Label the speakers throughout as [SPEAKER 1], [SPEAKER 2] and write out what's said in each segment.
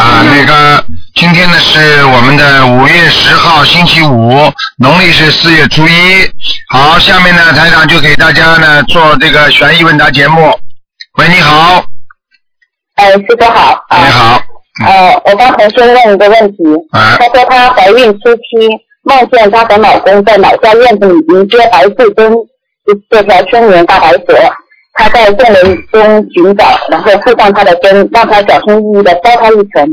[SPEAKER 1] 啊，那个今天呢是我们的五月十号，星期五，农历是四月初一。好，下面呢，台长就给大家呢做这个悬疑问答节目。喂，你好，
[SPEAKER 2] 哎，师傅好。
[SPEAKER 1] 你好，
[SPEAKER 2] 呃，我帮同学问一个问题。
[SPEAKER 1] 啊
[SPEAKER 2] 她说她怀孕初期梦见她和老公在老家院子里迎接白素贞，就是这条春年大白蛇。她在众人中寻找，然后附上他的针，让他小心翼翼的包他一层。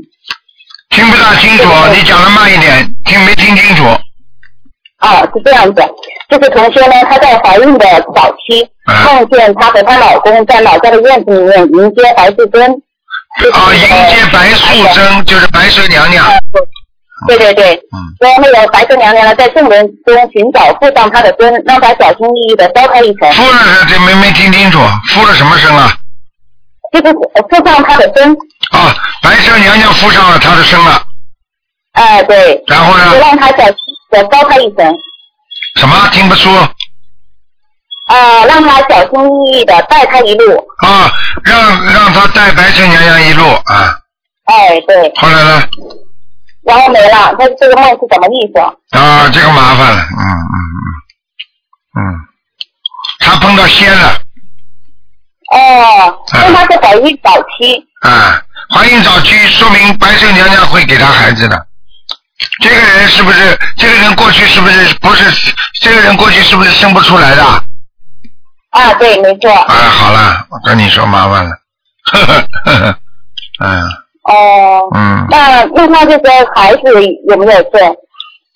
[SPEAKER 1] 听不大清楚，你讲的慢一点，听没听清楚？
[SPEAKER 2] 啊，是这样子，就是同学呢，她在怀孕的早期，
[SPEAKER 1] 嗯
[SPEAKER 2] 梦见她和她老公在老家的院子里面迎接白素贞。就是
[SPEAKER 1] 啊，迎接白素贞就是白蛇娘娘。
[SPEAKER 2] 对对对，
[SPEAKER 1] 嗯
[SPEAKER 2] 说那个白蛇娘娘呢，在众人中寻找附上她的身，让她小心翼翼的包她一层，
[SPEAKER 1] 附了这没没听清楚，附了什么身啊？
[SPEAKER 2] 就是附上她的身，
[SPEAKER 1] 啊，白蛇娘娘附上了她的身了，
[SPEAKER 2] 哎、对，
[SPEAKER 1] 然后呢
[SPEAKER 2] 就？让她小心的包她一层，
[SPEAKER 1] 什么听不出？
[SPEAKER 2] 啊、让她小心翼翼的带她一路，
[SPEAKER 1] 啊，让让她带白蛇娘娘一路啊。
[SPEAKER 2] 哎、对，
[SPEAKER 1] 后来呢？
[SPEAKER 2] 然后没了，那这个梦是什么意思？
[SPEAKER 1] 啊，这个麻烦了，嗯嗯嗯嗯，他碰到仙了
[SPEAKER 2] 哦，
[SPEAKER 1] 哎
[SPEAKER 2] 因为她是怀孕早期，
[SPEAKER 1] 啊，怀孕早期说明白蛇娘娘会给他孩子的。这个人是不是？这个人过去是不是不是？这个人过去是不是生不出来的？
[SPEAKER 2] 啊，对，没错，
[SPEAKER 1] 啊，好了，我跟你说麻烦了，呵呵呵呵，嗯
[SPEAKER 2] 哦，
[SPEAKER 1] 嗯，
[SPEAKER 2] 那那他这个孩子有没有事？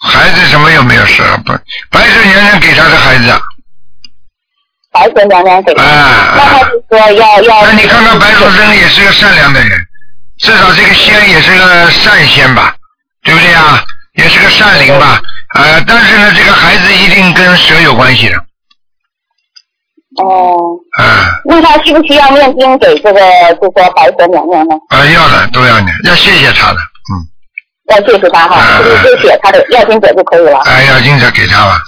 [SPEAKER 1] 孩子什么有没有事？不，白蛇娘娘给他的孩子啊，
[SPEAKER 2] 白蛇娘娘给她，
[SPEAKER 1] 哎
[SPEAKER 2] 那他就说要要，
[SPEAKER 1] 那你看看白素贞也是个善良的人，至少这个仙也是个善仙吧，对不对啊？也是个善灵吧，呃，但是呢，这个孩子一定跟蛇有关系的，
[SPEAKER 2] 哦。
[SPEAKER 1] 啊、
[SPEAKER 2] 那他需不需要念经给这个就说白蛇娘娘呢？
[SPEAKER 1] 啊，要的都要念，要谢谢他的，嗯，
[SPEAKER 2] 要谢谢他哈，
[SPEAKER 1] 嗯
[SPEAKER 2] 就是就写他的要经者就可以了。
[SPEAKER 1] 哎，要经者给他吧，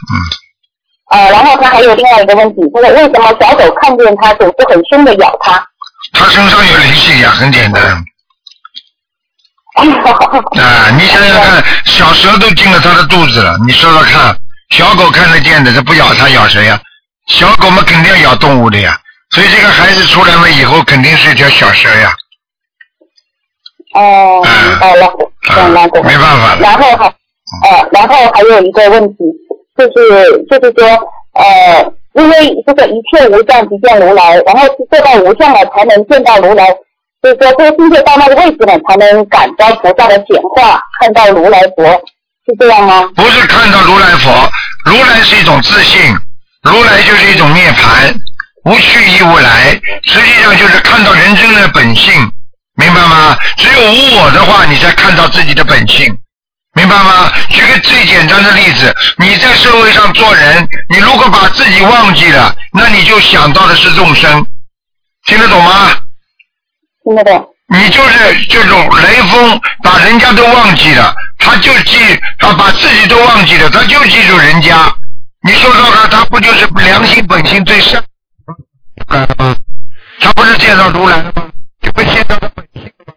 [SPEAKER 1] 嗯，
[SPEAKER 2] 呃，然后他还有另外一个问题，就是为什么小狗看见它总是很凶的咬它？
[SPEAKER 1] 他身上有灵性呀，很简单。啊，你想想看，小蛇都进了它的肚子了，你说说看，小狗看得见的，它不咬它咬谁呀？小狗嘛肯定要咬动物的呀，所以这个孩子出来了以后肯定是一条小蛇呀，
[SPEAKER 2] 哦，明白了，
[SPEAKER 1] 啊
[SPEAKER 2] 懂了，懂了。
[SPEAKER 1] 没办法了，
[SPEAKER 2] 然后还呃，然后还有一个问题，就是就是说呃，因为这个一切无相即见如来，然后是做到无相了才能见到如来，所以说这个境界到那个位置呢，才能感召菩萨的显化，看到如来佛，是这样吗？
[SPEAKER 1] 不是看到如来佛，如来是一种自信，如来就是一种涅槃，无去亦无来，实际上就是看到人生的本性，明白吗？只有无我的话，你才看到自己的本性。明白吗？举个最简单的例子，你在社会上做人，你如果把自己忘记了，那你就想到的是众生，听得懂吗？
[SPEAKER 2] 听得懂？
[SPEAKER 1] 你就是这种雷锋，把人家都忘记了，他就记，他把自己都忘记了，他就记住人家。你说说看，他不就是良心本性最善？他不是介绍如来了吗？就不介绍他本性吗？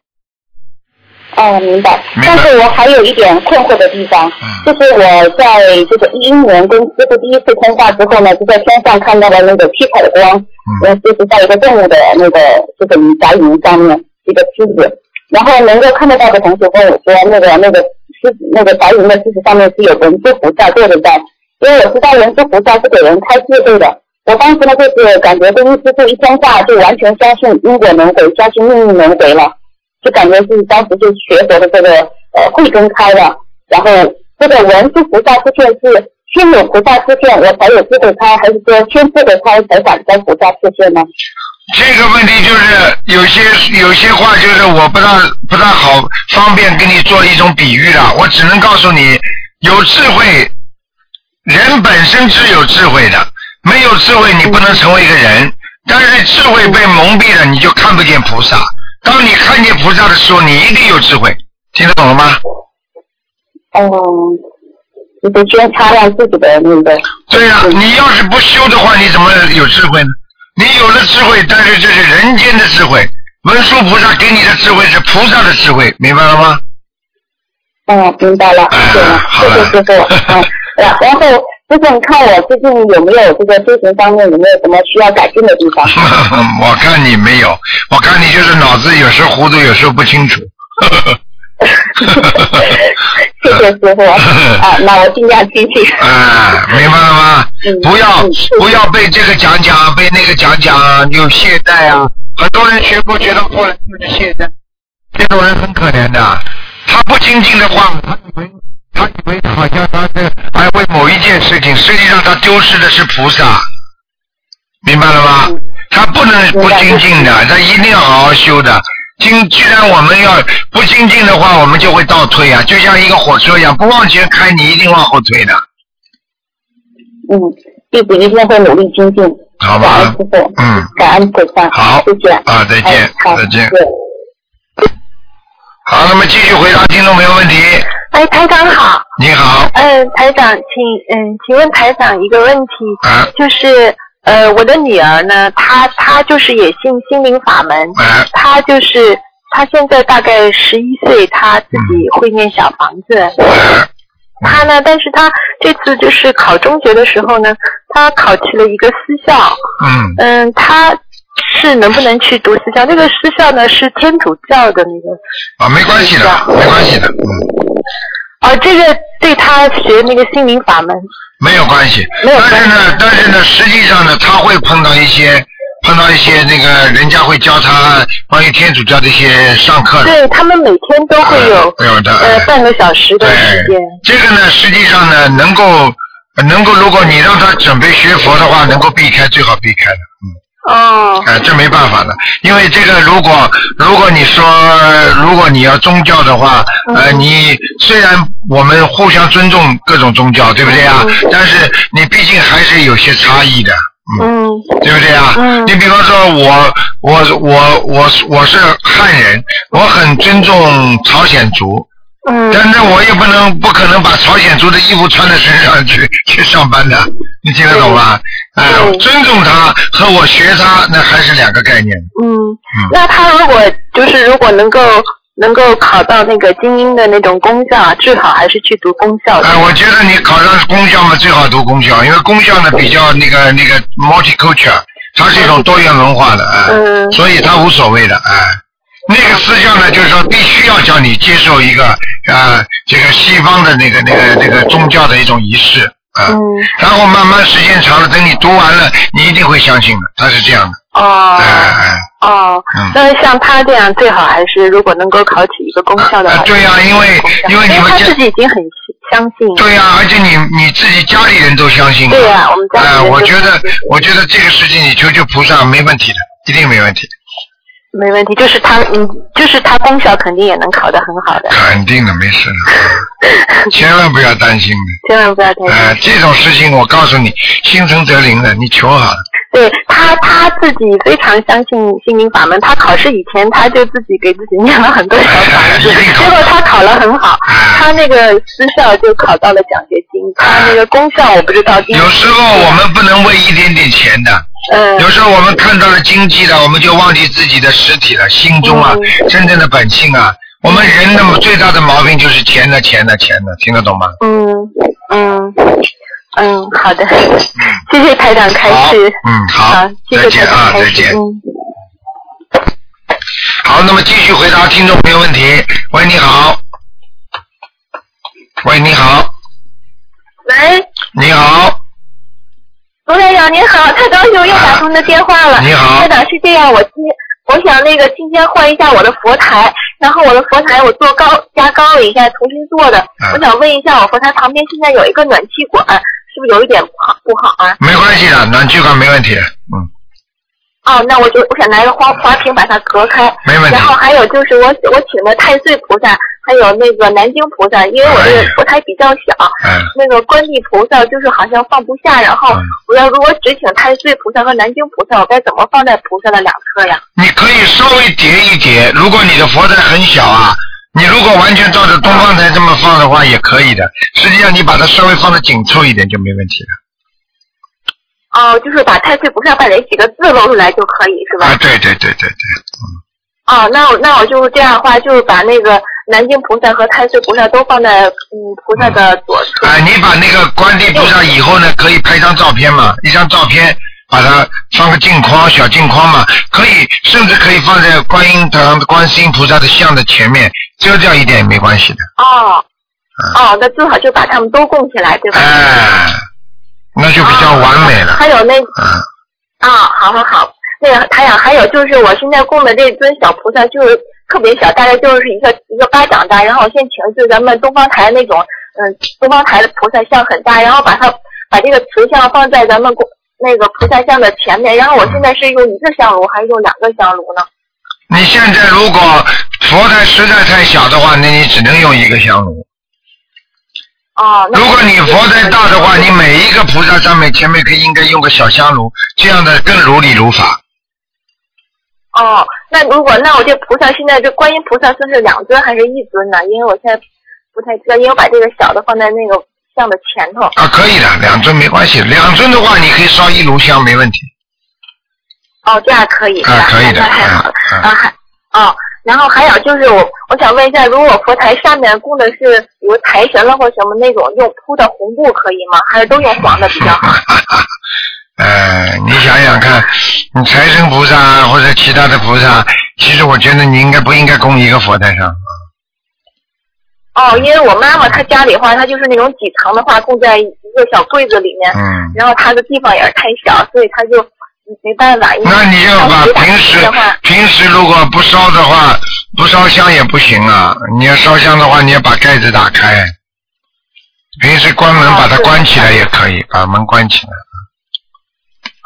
[SPEAKER 2] 哦，明白。
[SPEAKER 1] 明白
[SPEAKER 2] 但是我还有一点困惑的地方，
[SPEAKER 1] 嗯
[SPEAKER 2] 就是我在这个一一年跟师傅第一次通话之后呢，就在天上看到了那个七彩的光，嗯，就是在一个动物的那个这个白云上面一个狮子，然后能够看得到的同学跟我说，那个那个狮子那个白云的狮子上面是有文字菩萨坐着在，因为我知道文殊菩萨是给人开智慧的。我当时呢，就是感觉跟师傅一通话，就完全相信因果轮回，相信命运轮回了。就感觉是当时就学佛的这个呃慧根开了，然后这个文殊菩萨出现是先有菩萨出现，我才有智慧开，还是说先智慧开才感到菩萨出现呢？
[SPEAKER 1] 这个问题就是有些有些话就是我不大不大好方便跟你做一种比喻了，我只能告诉你，有智慧，人本身是有智慧的，没有智慧你不能成为一个人。但是智慧被蒙蔽了，你就看不见菩萨。当你看见菩萨的时候，你一定有智慧，听得懂了吗？
[SPEAKER 3] 嗯，你得先擦亮自己的那个。
[SPEAKER 1] 对呀、你要是不修的话，你怎么有智慧呢？你有了智慧，但是这是人间的智慧。文殊菩萨给你的智慧是菩萨的智慧，明白了吗？
[SPEAKER 3] 嗯，明白了，谢谢师傅。嗯，然然后师傅，你看我最近有没有这个修行方面有没有什么需要改进的地方？
[SPEAKER 1] 我看你没有，我看你就是脑子有时候糊涂，有时候不清楚。
[SPEAKER 3] 谢谢师傅。啊，那我尽量记起。
[SPEAKER 1] 啊，明白了吗？
[SPEAKER 3] 嗯
[SPEAKER 1] 不要
[SPEAKER 3] 嗯
[SPEAKER 1] 不要被这个讲讲，被那个讲讲，有懈怠啊。很多人学佛学到后来就是懈怠，这种人很可怜的。他不精进的话，他以为他以为好像他这还为某一件事情，实际上他丢失的是菩萨，明白了吗？
[SPEAKER 3] 嗯
[SPEAKER 1] 他不能不精进的，他一定要好好修的。精，既然我们要不精进的话，我们就会倒退啊，就像一个火车一样，不往前开，你一定往后退的，
[SPEAKER 3] 嗯，弟子一定会努力精进。
[SPEAKER 1] 好吧
[SPEAKER 3] 师？傅。
[SPEAKER 1] 嗯，
[SPEAKER 3] 感恩菩萨。
[SPEAKER 1] 好
[SPEAKER 3] 谢谢。
[SPEAKER 1] 啊再见
[SPEAKER 3] 哎好
[SPEAKER 1] 再见好，那么继续回答听众朋友问题。
[SPEAKER 4] 哎，台长好，
[SPEAKER 1] 你好，
[SPEAKER 4] 嗯，台长，请嗯，请问台长一个问题，
[SPEAKER 1] 啊，
[SPEAKER 4] 就是呃，我的女儿呢，她她就是也信心灵法门，
[SPEAKER 1] 啊，
[SPEAKER 4] 她就是她现在大概十一岁，她自己会念小房子，
[SPEAKER 1] 啊，
[SPEAKER 4] 她呢，但是她这次就是考中学的时候呢，她考去了一个私校，
[SPEAKER 1] 嗯，
[SPEAKER 4] 嗯，她是能不能去读私校？这个私校呢是天主教的那个，
[SPEAKER 1] 啊，没关系的，没关系的，嗯，
[SPEAKER 4] 哦，这个对他学那个心灵法门
[SPEAKER 1] 没有关系。
[SPEAKER 4] 没有关系
[SPEAKER 1] 但是呢，但是呢，实际上呢，他会碰到一些碰到一些那个人家会教他关于天主教的一些上课的。
[SPEAKER 4] 对他们每天都会有、
[SPEAKER 1] 呃有的
[SPEAKER 4] 呃半个小时的时间。，
[SPEAKER 1] 这个呢，实际上呢，能够能够，如果你让他准备学佛的话，能够避开最好避开的，嗯。
[SPEAKER 4] 哦，
[SPEAKER 1] 哎，这没办法的，因为这个如果如果你说如果你要宗教的话，呃，你虽然我们互相尊重各种宗教，对不对啊？但是你毕竟还是有些差异的，嗯，
[SPEAKER 4] 嗯
[SPEAKER 1] 对不对啊？
[SPEAKER 4] 嗯
[SPEAKER 1] 你比方说我我我我我是汉人，我很尊重朝鲜族，
[SPEAKER 4] 嗯
[SPEAKER 1] 但是我也不能不可能把朝鲜族的衣服穿在身上去去上班的，你听得懂吧？哎、
[SPEAKER 4] 对
[SPEAKER 1] 尊重他和我学他那还是两个概念。
[SPEAKER 4] 嗯，那他如果就是如果能够能够考到那个精英的那种公校啊，最好还是去读公校的。
[SPEAKER 1] 哎、我觉得你考上公校嘛，最好读公校，因为公校呢比较那个那个 multicultural，它是一种多元文化的，哎、
[SPEAKER 4] 嗯
[SPEAKER 1] 所以它无所谓的，哎、那个私教呢，就是说必须要叫你接受一个啊、这个西方的那个那个那个宗教的一种仪式，啊、
[SPEAKER 4] 嗯
[SPEAKER 1] 然后慢慢时间长了，等你读完了，你一定会相信的，他是这样的，
[SPEAKER 4] 哦
[SPEAKER 1] 哎哎。
[SPEAKER 4] 哦
[SPEAKER 1] 嗯，
[SPEAKER 4] 是像他这样最好还是如果能够考取一个公校的话，
[SPEAKER 1] 啊对呀因为因为你们
[SPEAKER 4] 自己已经很相信。
[SPEAKER 1] 对呀、而且你你自己家里人都相信。
[SPEAKER 4] 对呀我们家里人
[SPEAKER 1] 哎我觉得我觉得这个事情你求求菩萨没问题的，一定没问题，
[SPEAKER 4] 没问题，就是他，嗯，就是他功效肯定也能考得很好的，
[SPEAKER 1] 肯定的，没事的，千万不要担心的。
[SPEAKER 4] 千万不要担心。
[SPEAKER 1] 哎、这种事情我告诉你，心诚则灵的，你求好了。
[SPEAKER 4] 对他他自己非常相信心灵法门，他考试以前他就自己给自己念了很多小房子，结果他考了很好，
[SPEAKER 1] 哎
[SPEAKER 4] 他那个私校就考到了奖学金，他那个公校我不知道
[SPEAKER 1] 有时候我们不能为一点点钱的，
[SPEAKER 4] 嗯
[SPEAKER 1] 有时候我们看到了经济的，我们就忘记自己的实体了，心中啊，
[SPEAKER 4] 嗯
[SPEAKER 1] 真正的本性啊。我们人的最大的毛病就是钱的钱的钱的，听得懂吗？
[SPEAKER 4] 嗯嗯嗯好的，谢谢台长开
[SPEAKER 1] 好，
[SPEAKER 4] 示，
[SPEAKER 1] 嗯，好
[SPEAKER 4] 好，谢谢
[SPEAKER 1] 再见啊，
[SPEAKER 4] 台长开示，
[SPEAKER 1] 再见。
[SPEAKER 4] 嗯。
[SPEAKER 1] 好，那么继续回答听众朋友问题。喂，你好。喂，你好，
[SPEAKER 5] 喂，
[SPEAKER 1] 你好，
[SPEAKER 5] 卢台长您好，太高兴又打通的电话了。
[SPEAKER 1] 你好
[SPEAKER 5] 台长是这样，我今我想那个今天换一下我的佛台，然后我的佛台我做高加高了一下，重新做的。
[SPEAKER 1] 嗯
[SPEAKER 5] 我想问一下，我佛台旁边现在有一个暖气管，是不是有一点不好不好啊？
[SPEAKER 1] 没关系的，暖气管没问题，嗯，
[SPEAKER 5] 哦，那我就我想拿一个花花瓶把它隔开。
[SPEAKER 1] 没问题
[SPEAKER 5] 然后还有就是我我请的太岁菩萨，还有那个南京菩萨，因为我这个佛台比较小，
[SPEAKER 1] 哎，
[SPEAKER 5] 那个观地菩萨就是好像放不下，然后
[SPEAKER 1] 嗯
[SPEAKER 5] 我要如果只请太岁菩萨和南京菩萨，我该怎么放在菩萨的两侧呀？
[SPEAKER 1] 你可以稍微叠一叠，如果你的佛台很小啊，你如果完全照着东方放的话也可以的。实际上你把它稍微放的紧凑一点就没问题了。
[SPEAKER 5] 哦，就是把太岁菩萨把那几个字露出来就可以是吧？
[SPEAKER 1] 啊，对对对对对，
[SPEAKER 5] 哦，那我那我就这样的话，就是把那个南京菩萨和太岁菩萨都放在嗯菩萨的左侧。
[SPEAKER 1] 哎，你把那个观地菩萨以后呢，可以拍张照片嘛，一张照片把它放个镜框，小镜框嘛，可以甚至可以放在观音堂、观世音菩萨的像的前面，遮掉一点也没关系的。
[SPEAKER 5] 哦，哦，那最好就把它们都供起来，对吧？
[SPEAKER 1] 哎，那就比较完美了。
[SPEAKER 5] 还有那
[SPEAKER 1] 嗯，
[SPEAKER 5] 啊，好好好，那个台长，还有就是我现在供的这尊小菩萨就是特别小，大概就是一个一个巴掌大，然后我现在请的就是咱们东方台那种，嗯，东方台的菩萨像很大，然后把它把这个瓷像放在咱们供那个菩萨像的前面，然后我现在是用一个香炉还是用两个香炉呢？
[SPEAKER 1] 你现在如果佛台实在太小的话，那你只能用一个香炉。
[SPEAKER 5] 哦，
[SPEAKER 1] 如果你佛台大的话，你每一个菩萨上面前面可以应该用个小香炉，这样的更如理如法。
[SPEAKER 5] 哦，那如果那我这菩萨现在这观音菩萨算是两尊还是一尊呢？因为我现在不太知道，因为我把这个小的放在那个像的前头。
[SPEAKER 1] 啊，可以的，两尊没关系。两尊的话，你可以烧一炉香，没问题。
[SPEAKER 5] 哦，这样可以？
[SPEAKER 1] 啊可以的
[SPEAKER 5] 啊，还哦，然后还有就是我我想问一下，如果佛台下面供的是比如财神了或什么那种用铺的红布可以吗？还是都用黄的比较好？
[SPEAKER 1] 呃，你想想看，你财神菩萨或者其他的菩萨，其实我觉得你应该不应该供一个佛台上？
[SPEAKER 5] 哦，因为我妈妈她家里话，她就是那种几层的话供在一个小柜子里面，
[SPEAKER 1] 嗯，
[SPEAKER 5] 然后她的地方也是太小，所以她就没办法。
[SPEAKER 1] 那你要把平时，平时如果不烧的话，不烧香也不行啊。你要烧香的话，你要把盖子打开。平时关门把它关起来也可以，把门关起来。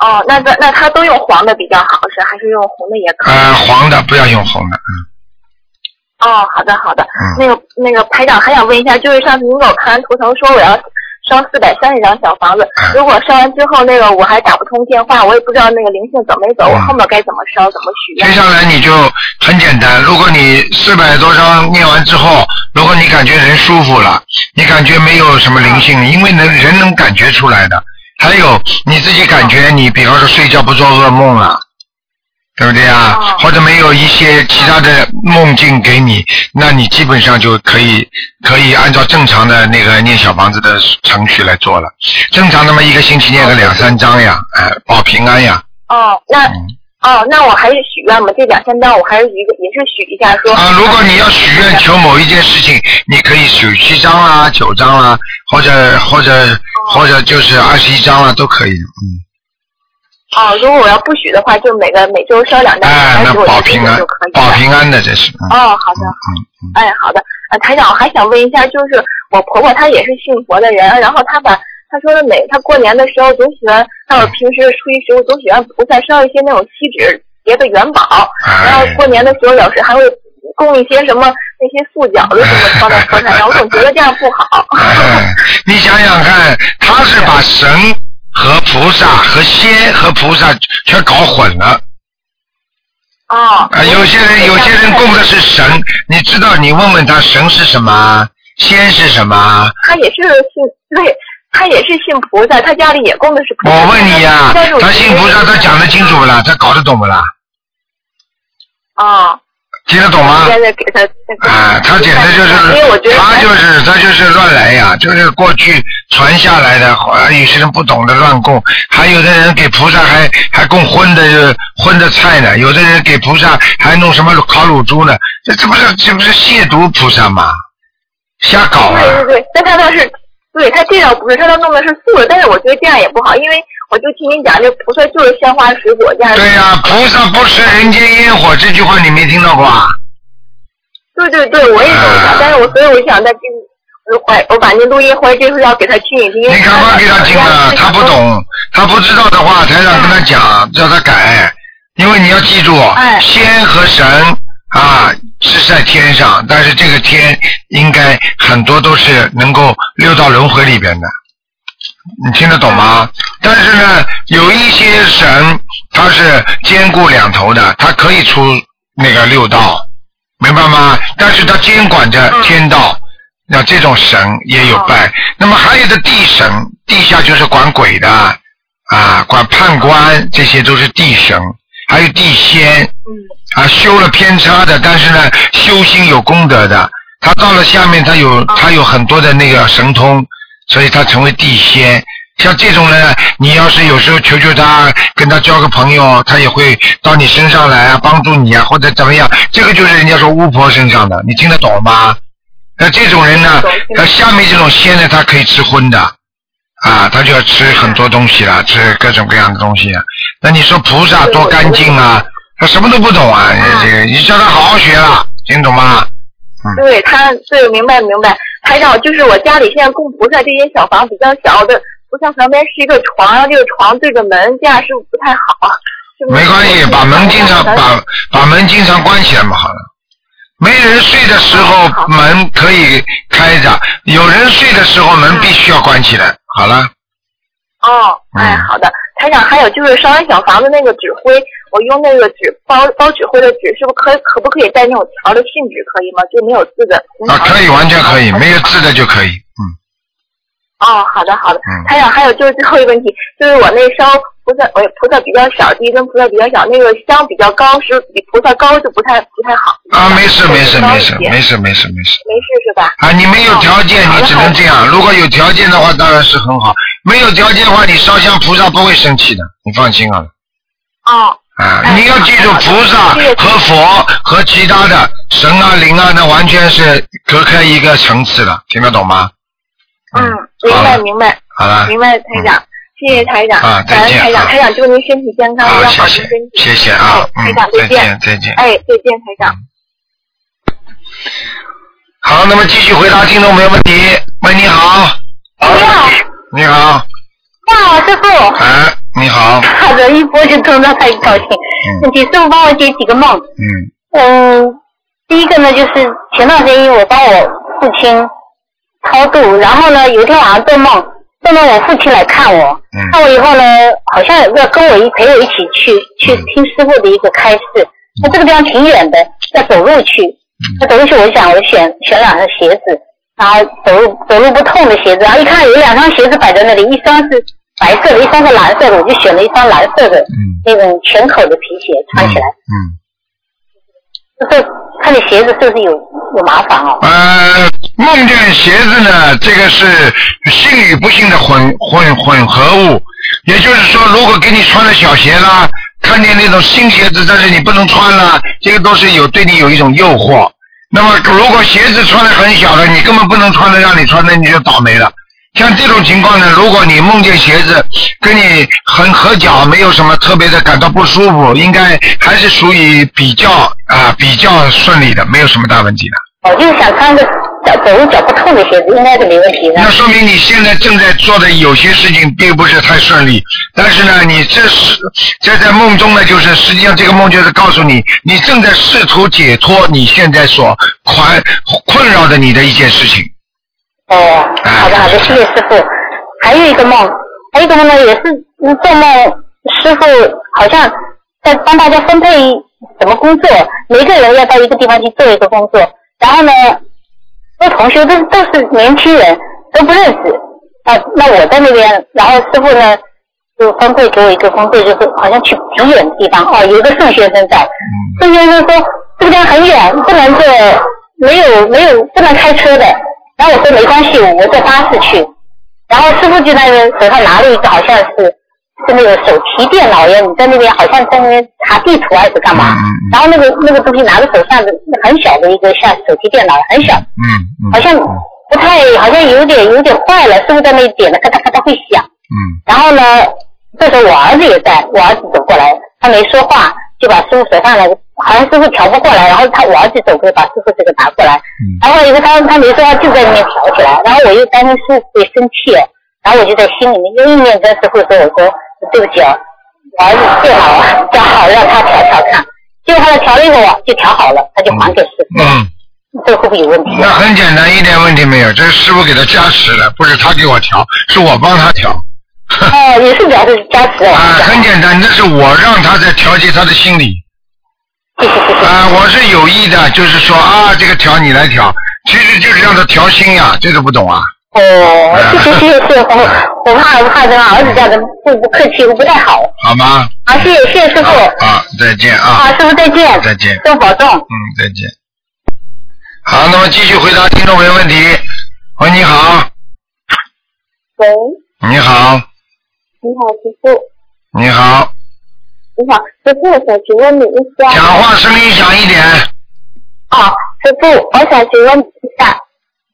[SPEAKER 5] 哦，那那那他都用黄的比较好是，还是用红的也可以？
[SPEAKER 1] 呃，黄的不要用红的，嗯
[SPEAKER 5] 哦，好的好的。
[SPEAKER 1] 嗯。
[SPEAKER 5] 那个那个排长还想问一下，就是上次您给我看完图腾说我要烧四百三十张小房子，
[SPEAKER 1] 嗯
[SPEAKER 5] 如果烧完之后那个我还打不通电话，我也不知道那个灵性走没走，
[SPEAKER 1] 嗯
[SPEAKER 5] 我后面该怎么烧，怎么许
[SPEAKER 1] 接？下来你就很简单，如果你四百多张念完之后，如果你感觉人舒服了，你感觉没有什么灵性，因为能人能感觉出来的。还有你自己感觉你，比方说睡觉不做噩梦了，对不对啊？
[SPEAKER 5] 哦
[SPEAKER 1] 或者没有一些其他的梦境给你，那你基本上就可以可以按照正常的那个念小房子的程序来做了。正常那么一个星期念个两三张呀，哎，保平安呀。
[SPEAKER 5] 哦，那
[SPEAKER 1] 嗯
[SPEAKER 5] 哦，那我还是许愿嘛，这两三张我还是一个也是许一下说。
[SPEAKER 1] 啊，如果你要许愿求某一件事情，你可以许七张啦、九张啦，或者或者或者就是二十一张啦，都可以。嗯，
[SPEAKER 5] 哦，如果我要不许的话，就每个每周烧两张，
[SPEAKER 1] 哎，那保平安
[SPEAKER 5] 就可以，
[SPEAKER 1] 保。平安的这是。嗯
[SPEAKER 5] 哦，好的。
[SPEAKER 1] 嗯嗯
[SPEAKER 5] 哎，好的。呃，台长，我还想问一下，就是我婆婆她也是信佛的人，然后她把她说的每她过年的时候总喜欢，还有平时初一十五总喜欢菩萨烧一些那种锡纸叠的元宝，然后
[SPEAKER 1] 哎
[SPEAKER 5] 过年的时候有时还会供一些什么那些素饺子什么放在佛台上，我总觉得这样不好。
[SPEAKER 1] 哎，你想想看，他是把神和菩萨和仙和菩萨全搞混了。
[SPEAKER 5] 哦。
[SPEAKER 1] 啊，有些人有些人供的是神，你知道？你问问他神是什么，仙是什么？
[SPEAKER 5] 他也是信，对，他也是信菩萨，他家里也供的是菩萨。
[SPEAKER 1] 我问你呀、他信菩萨，他讲得清楚不啦？他搞得懂不啦？
[SPEAKER 5] 啊。
[SPEAKER 1] 听得懂吗？
[SPEAKER 5] 现在给他
[SPEAKER 1] 啊，他简直就是他就是他就是乱来呀，就是过去传下来的，好像有些人不懂得乱供，还有的人给菩萨还还供荤的荤的菜呢，有的人给菩萨还弄什么烤乳猪呢，这这不是这不是亵渎菩萨吗？瞎搞啊！
[SPEAKER 5] 对对对，但他倒是，对他这倒不是，他倒弄的是素的，但是我觉得这样也不好，因为我就听您讲，这菩萨就是鲜花水果这样。
[SPEAKER 1] 对呀、菩萨不食人间烟火，这句话你没听到过啊？
[SPEAKER 5] 对对对，我也这么
[SPEAKER 1] 啊，
[SPEAKER 5] 但是我所以我想在这，我怀我把那录音回来，这时候要给他听一听。
[SPEAKER 1] 你赶快给他听了，他不。懂，他不知道的话，台长跟他讲，叫他改，因为你要记住，
[SPEAKER 2] 哎
[SPEAKER 1] 仙和神啊是在天上，但是这个天应该很多都是能够六道轮回里边的，你听得懂吗？但是呢，有一些神他是兼顾两头的，他可以出那个六道，明白吗？但是他监管着天道。那这种神也有拜，那么还有的地神，地下就是管鬼的啊，管判官，这些都是地神，还有地仙，啊，修了偏差的，但是呢，修心有功德的，他到了下面，他有他有很多的那个神通，所以他成为地仙。像这种人，你要是有时候求求他，跟他交个朋友，他也会到你身上来啊，帮助你啊，或者怎么样。这个就是人家说巫婆身上的，你听得懂吗？那这种人呢，他下面这种仙呢，他可以吃荤的，啊，他就要吃很多东西了，吃各种各样的东西啊。那你说菩萨多干净啊？他什么都不懂啊！这个你叫他好好学了，听懂吗？
[SPEAKER 5] 对他，对，明白明白。台长，就是我家里现在供菩萨这间小房比较小的，菩萨旁边是一个床，然后这个床对着门，这样是不是不太好？
[SPEAKER 1] 没关系，把门经常把把门经常关起来嘛，好了。没人睡的时候门可以开着，有人睡的时候门必须要关起来。好了，
[SPEAKER 5] 哦，哎，
[SPEAKER 1] 嗯
[SPEAKER 5] 好的。台长，还有就是烧完小房子那个纸灰，我用那个纸包包纸灰的纸，是不是可可不可以带那种条的信纸可以吗？就没有字的。
[SPEAKER 1] 啊，可以，完全可以，没有字的就可以。嗯，
[SPEAKER 5] 哦，好的好的。
[SPEAKER 1] 嗯
[SPEAKER 5] 台长，还有就是最后一个问题，就是我那烧菩萨，我菩萨比较小，第一尊菩萨比较小，那个香比较高，是比菩萨高就不太不太好。
[SPEAKER 1] 啊，没事没事没事没事没事没事。
[SPEAKER 5] 没事是吧？
[SPEAKER 1] 啊，你没有条件，你只能这样。如果有条件的话，当然是很好；没有条件的话，你烧香菩萨不会生气的，你放心啊。
[SPEAKER 5] 哦，
[SPEAKER 1] 啊，
[SPEAKER 5] 哎
[SPEAKER 1] 你要记住，菩萨和佛和其他的神啊、灵啊，那完全是隔开一个层次的，听得懂吗？
[SPEAKER 5] 嗯，明白明白
[SPEAKER 1] 好了，
[SPEAKER 5] 明白，台长。谢谢台长，
[SPEAKER 1] 啊再见
[SPEAKER 5] 感恩台长，
[SPEAKER 1] 啊
[SPEAKER 5] 台长祝您身体健康，要
[SPEAKER 1] 谢谢
[SPEAKER 5] 保重身体。
[SPEAKER 1] 谢谢啊，
[SPEAKER 5] 哎台
[SPEAKER 1] 嗯
[SPEAKER 5] 长，再见
[SPEAKER 1] 再见。
[SPEAKER 5] 哎，再见，台长。
[SPEAKER 1] 好，那么继续回答听众朋友问题。喂，你好。
[SPEAKER 2] 你好，
[SPEAKER 1] 你好，
[SPEAKER 2] 你好，师傅。
[SPEAKER 1] 哎，你好，
[SPEAKER 2] 好的，一波就通到，太高兴。
[SPEAKER 1] 嗯
[SPEAKER 2] 请师傅帮我解几个梦。
[SPEAKER 1] 嗯
[SPEAKER 2] 嗯，第一个呢，就是前段时间我帮我父亲超度，然后呢，有一天晚上做梦，做梦我父亲来看我，
[SPEAKER 1] 嗯
[SPEAKER 2] 看我以后呢，好像要跟我一陪我一起去去
[SPEAKER 1] 嗯
[SPEAKER 2] 听师傅的一个开示。那这个地方挺远的，要走路去。那走路去，我就想我选选两双鞋子，然后走路走路不痛的鞋子，然后一看有两双鞋子摆在那里，一双是白色的，一双是蓝色的，我就选了一双蓝色的
[SPEAKER 1] 嗯
[SPEAKER 2] 那种全口的皮鞋穿起来。
[SPEAKER 1] 嗯。
[SPEAKER 2] 这看你鞋子是不是有有麻烦哦？
[SPEAKER 1] 呃，梦见鞋子呢，这个是信与不信的混混混合物，也就是说，如果给你穿了小鞋啦，看见那种新鞋子，但是你不能穿了，这个都是有对你有一种诱惑。那么，如果鞋子穿的很小的，你根本不能穿的，让你穿的，你就倒霉了。像这种情况呢，如果你梦见鞋子跟你很合脚，没有什么特别的感到不舒服，应该还是属于比较啊、比较顺利的，没有什么大问题的。
[SPEAKER 2] 我就是想穿个脚走路脚不痛的鞋子，应该是没问题的
[SPEAKER 1] 那。说明你现在正在做的有些事情并不是太顺利，但是呢，你这是这在梦中呢，就是实际上这个梦就是告诉你，你正在试图解脱你现在所困困扰的你的一件事情。
[SPEAKER 2] 哦，好的好的，谢谢师傅。还有一个梦，还有一个梦呢，也是嗯做梦，师傅好像在帮大家分配什么工作，每个人要到一个地方去做一个工作，然后呢，那同学都都是年轻人，都不认识。啊，那我在那边，然后师傅呢就分配给我一个工作，就是好像去挺远的地方。哦，有一个宋先生在，宋先生说这个地方很远，不能坐，没有没有不能开车的。然后我说没关系，我坐巴士去。然后师傅就在那手上拿了一个好像是是那个手提电脑一样，你在那边好像在那边查地图还是干嘛？然后那个那个东西拿在手上的很小的一个像手提电脑，很小，
[SPEAKER 1] 嗯嗯。
[SPEAKER 2] 好像不太好像有点有点坏了，师傅在那里点了咔嗒咔嗒会响。
[SPEAKER 1] 嗯
[SPEAKER 2] 然后呢，这时候我儿子也在，我儿子走过来，他没说话，就把师傅手上那个，好像师傅调不过来，然后他我儿子走过来把师傅这个拿过来，
[SPEAKER 1] 嗯
[SPEAKER 2] 然后以后他他没说话就在那边调起来，然后我又担心师傅会生气，然后我就在心里面又意念跟师傅说，我说对不起啊，我儿子最好最好让他调调看，结果他调了以后啊，就调好了，他就还给师傅。
[SPEAKER 1] 嗯，
[SPEAKER 2] 这会不会有问题？
[SPEAKER 1] 那很简单，一点问题没有。这是师傅给他加持的，不是他给我调，是我帮他调。
[SPEAKER 2] 哦，也是表示加持
[SPEAKER 1] 啊，很简单，那是我让他在调节他的心理。
[SPEAKER 2] 谢谢谢谢。
[SPEAKER 1] 啊，我是有意的，就是说啊，这个调你来调，其实就是让他调心呀，这个不懂啊。
[SPEAKER 2] 哦，谢谢谢谢，我我怕我怕这个儿子家的不不客气，不太好。
[SPEAKER 1] 好吗？
[SPEAKER 2] 好，谢谢谢谢师傅。
[SPEAKER 1] 啊，再见啊。
[SPEAKER 2] 好，师傅再见。
[SPEAKER 1] 再见。
[SPEAKER 2] 多保重。
[SPEAKER 1] 嗯，再见。好，那么继续回答听众朋友问题。喂，你好。
[SPEAKER 3] 喂，
[SPEAKER 1] 你好，
[SPEAKER 3] 你好，师傅。
[SPEAKER 1] 你好，
[SPEAKER 3] 你好，师傅，我想请问你一下。
[SPEAKER 1] 讲话声音响一点。
[SPEAKER 3] 啊，师傅，我想请问你一下，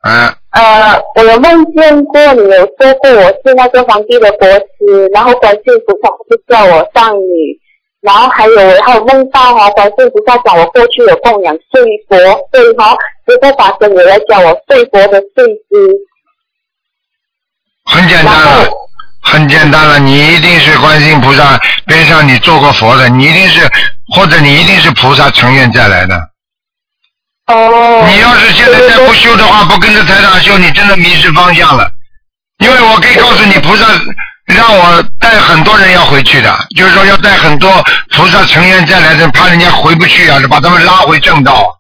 [SPEAKER 1] 嗯，
[SPEAKER 3] 呃，我有梦见过你有说过我是那个皇帝的国师，然后观世音菩萨就叫我上女，然后还有我还有梦到哈、观世音菩萨讲我过去有供养睡佛，所以哈、结果法身也来教我睡佛的睡姿，
[SPEAKER 1] 很简单
[SPEAKER 3] 然
[SPEAKER 1] 了
[SPEAKER 3] 后，
[SPEAKER 1] 很简单了，你一定是观世音菩萨边上你做过佛的，你一定是，或者你一定是菩萨成愿再来的。
[SPEAKER 3] 哦，
[SPEAKER 1] 你要是现在再不修的话，不跟着台长修，你真的迷失方向了。因为我可以告诉你，菩萨让我带很多人要回去的，就是说要带很多菩萨成愿再来的，怕人家回不去啊，把他们拉回正道。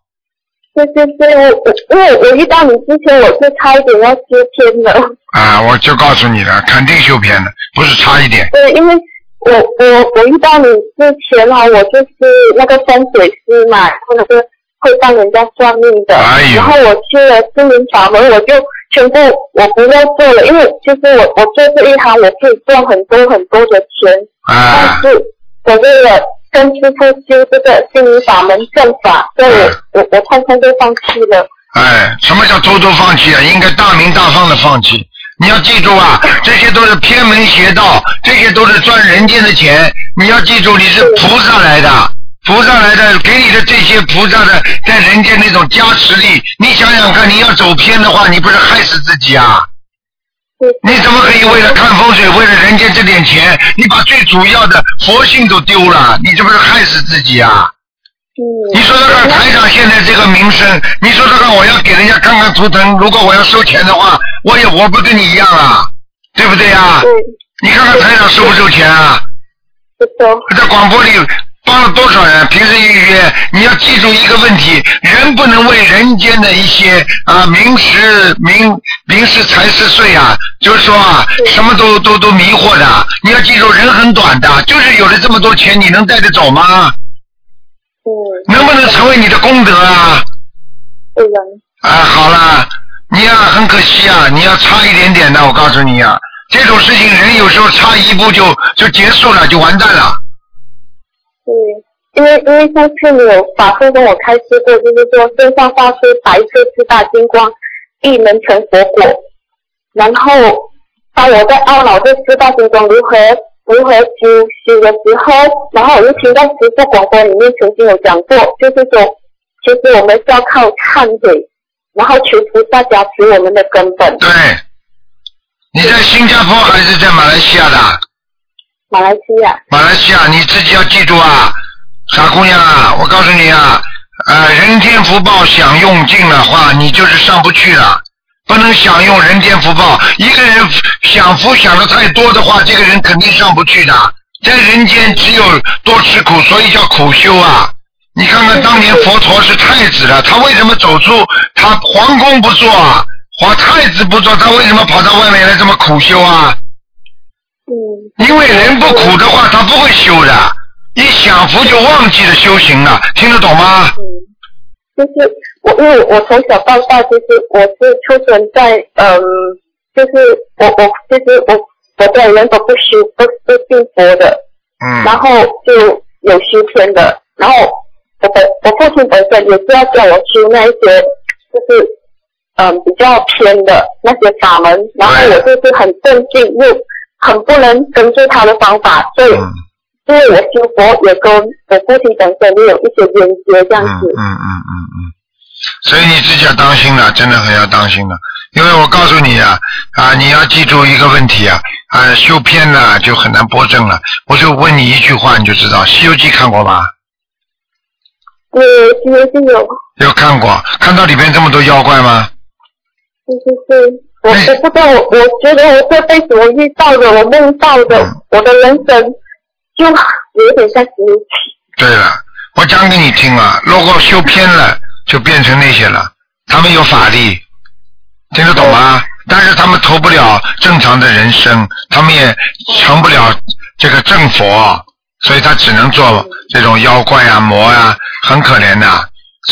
[SPEAKER 3] 是是是，我我因为我遇到你之前，我是差一点要修片的。
[SPEAKER 1] 啊，我就告诉你了，肯定修偏的，不是差一点。
[SPEAKER 3] 对，因为我我我遇到你之前啊，我就是那个风水师嘛，或者是会帮人家算命的。
[SPEAKER 1] 哎呦
[SPEAKER 3] 然后我去了心灵法门，我就全部我不要做了，因为其实我我做这一行，我可以赚很多很多的钱，
[SPEAKER 1] 啊
[SPEAKER 3] 但是我为了跟师傅修这个心灵法门正法，所以我我我通通都放弃了。
[SPEAKER 1] 哎，什么叫偷偷放弃啊？应该大明大放的放弃。你要记住啊，这些都是偏门邪道，这些都是赚人间的钱。你要记住，你是菩萨来的，菩萨来的，给你的这些菩萨的在人间那种加持力。你想想看，你要走偏的话，你不是害死自己啊？你怎么可以为了看风水，为了人间这点钱，你把最主要的佛性都丢了？你这不是害死自己啊？
[SPEAKER 3] 嗯，
[SPEAKER 1] 你说说看，台长现在这个名声，你说说看，我要给人家看看图腾，如果我要收钱的话，我也我不跟你一样啊，对不对啊？
[SPEAKER 3] 对，
[SPEAKER 1] 你看看台长收不收钱啊？在广播里帮了多少人？平时预约，你要记住一个问题：人不能为人间的一些啊名食名名食财是税啊，就是说啊，什么都都都迷惑的。你要记住，人很短的，就是有了这么多钱，你能带得走吗？
[SPEAKER 3] 嗯，
[SPEAKER 1] 能不能成为你的功德啊？
[SPEAKER 3] 不能。
[SPEAKER 1] 啊，好了，你呀、很可惜啊，你要差一点点的，我告诉你啊，这种事情人有时候差一步就就结束了，就完蛋了。
[SPEAKER 3] 对，因为因为上次你有法师跟我开示过，就是说身上发出白色四大金光，亦能成佛果。然后当我在懊恼这四大金光如何如何修修的时候，然后我就听到师父广播里面曾经有讲过，就是说，其实我们是要靠忏悔，然后求菩萨加持我们的根本。
[SPEAKER 1] 对，你在新加坡还是在马来西亚的？
[SPEAKER 3] 马来西亚，
[SPEAKER 1] 马来西亚，你自己要记住啊，傻姑娘啊，我告诉你啊，呃，人间福报享用尽的话，你就是上不去了。不能享用人间福报，一个人享福享的太多的话，这个人肯定上不去的。在人间只有多吃苦，所以叫苦修啊。你看看当年佛陀是太子了，他为什么走出他皇宫不做啊？皇太子不做，他为什么跑到外面来这么苦修啊？
[SPEAKER 3] 嗯，
[SPEAKER 1] 因为人不苦的话，他不会修的。一享福就忘记了修行了，听得懂吗？
[SPEAKER 3] 嗯就是我，因为我从小到大，就是我是出生在嗯，就是我我就是我我本人都不修不不信佛的，
[SPEAKER 1] 嗯
[SPEAKER 3] 然后就有修天的，然后我本我父亲本身也是要叫我修那一些就是嗯比较偏的那些法门，然后我就是很正经又很不能跟随他的方法，所以
[SPEAKER 1] 嗯
[SPEAKER 3] 因为我修佛也跟我父亲本身也有一些连接这样
[SPEAKER 1] 嗯
[SPEAKER 3] 子。
[SPEAKER 1] 嗯嗯嗯嗯，所以你自己要当心了，真的很要当心了。因为我告诉你啊，啊，你要记住一个问题啊，啊，修偏了就很难拨正了。我就问你一句话，你就知道《西游记》看过吧？
[SPEAKER 3] 对，西游记有。
[SPEAKER 1] 有看过，看到里面这么多妖怪吗？
[SPEAKER 3] 对对对，我我不知道，我我觉得我这辈子我遇到的，我梦到的，我的人生就有点像西游记。
[SPEAKER 1] 对了，我讲给你听啊，如果修偏了，就变成那些了。他们有法力，听得懂吗？但是他们投不了正常的人生，他们也成不了这个正佛，所以他只能做这种妖怪啊、魔啊，很可怜的。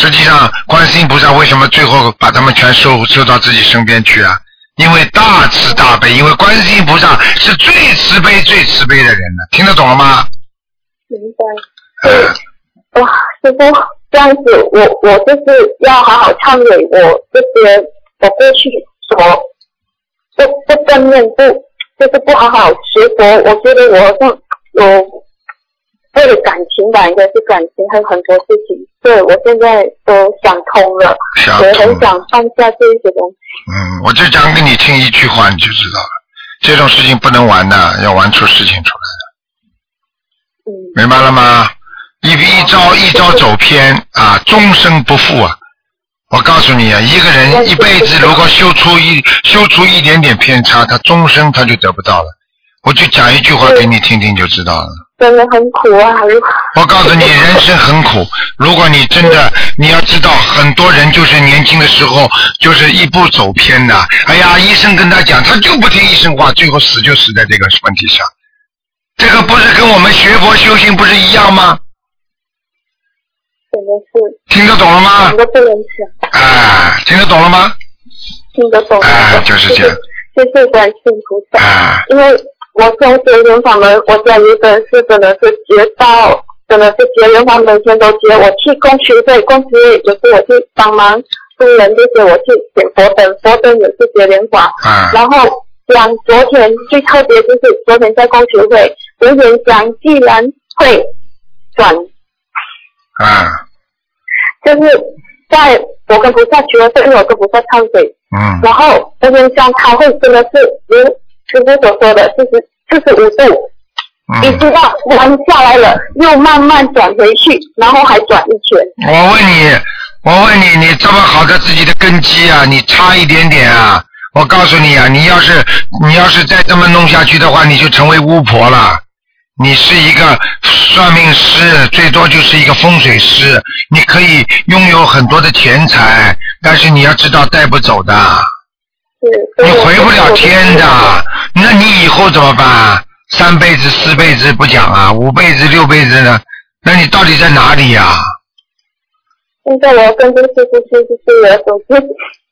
[SPEAKER 1] 实际上，观世音菩萨为什么最后把他们全收收到自己身边去啊？因为大慈大悲，因为观世音菩萨是最慈悲、最慈悲的人了。听得懂了吗？
[SPEAKER 3] 明白。哇，师傅这样子，我我就是要好好忏悔我这些我过去所不不正面不就是不好好学佛，我觉得我好像有。为了感情吧，应该是感情，还有很多事情。对我现在都想通了，我很想放下这些东西。
[SPEAKER 1] 嗯，我就讲给你听一句话，你就知道了。这种事情不能玩的，要玩出事情出来
[SPEAKER 3] 的。嗯。
[SPEAKER 1] 明白了吗？一一招一招走偏啊，终生不复啊！我告诉你啊，一个人一辈子如果修出一修出一点点偏差，他终生他就得不到了。我就讲一句话给你听听，就知道了。
[SPEAKER 3] 真的很苦啊！
[SPEAKER 1] 我告诉你，人生很苦。如果你真的，你要知道，很多人就是年轻的时候就是一步走偏的。哎呀，医生跟他讲，他就不听医生话，最后死就死在这个问题上。这个不是跟我们学佛修行不是一样吗？
[SPEAKER 3] 真的是。
[SPEAKER 1] 听得懂了吗？啊，听得懂了吗？
[SPEAKER 3] 听得懂。
[SPEAKER 1] 啊，就是这样。
[SPEAKER 3] 谢谢观世菩萨。啊。因为。我从结缘法门，我家里本是真的是接到，真的是结缘法每天都接。我去供学会，供学会就是我去帮忙助人这些，我去点佛灯，佛灯也是结缘法。
[SPEAKER 1] 嗯。
[SPEAKER 3] 然后讲昨天最特别就是昨天在供学会，无人讲既然会转。
[SPEAKER 1] 嗯。
[SPEAKER 3] 就是在我跟菩萨学了，因为我跟菩萨忏悔。
[SPEAKER 1] 嗯。
[SPEAKER 3] 然后无人讲他会真的是如。师傅所说的四十四十五度，你知道弯下来了，又慢慢转回去，然后还转一圈。
[SPEAKER 1] 我问你，我问你，你这么好的自己的根基啊，你差一点点啊！我告诉你啊，你要是你要是再这么弄下去的话，你就成为巫婆了。你是一个算命师，最多就是一个风水师，你可以拥有很多的钱财，但是你要知道带不走的。你回不了天的，那你以后怎么办？三辈子、四辈子不讲啊，五辈子、六辈子呢？那你到底在哪里呀？
[SPEAKER 3] 现在我要跟着师傅去，就是我要走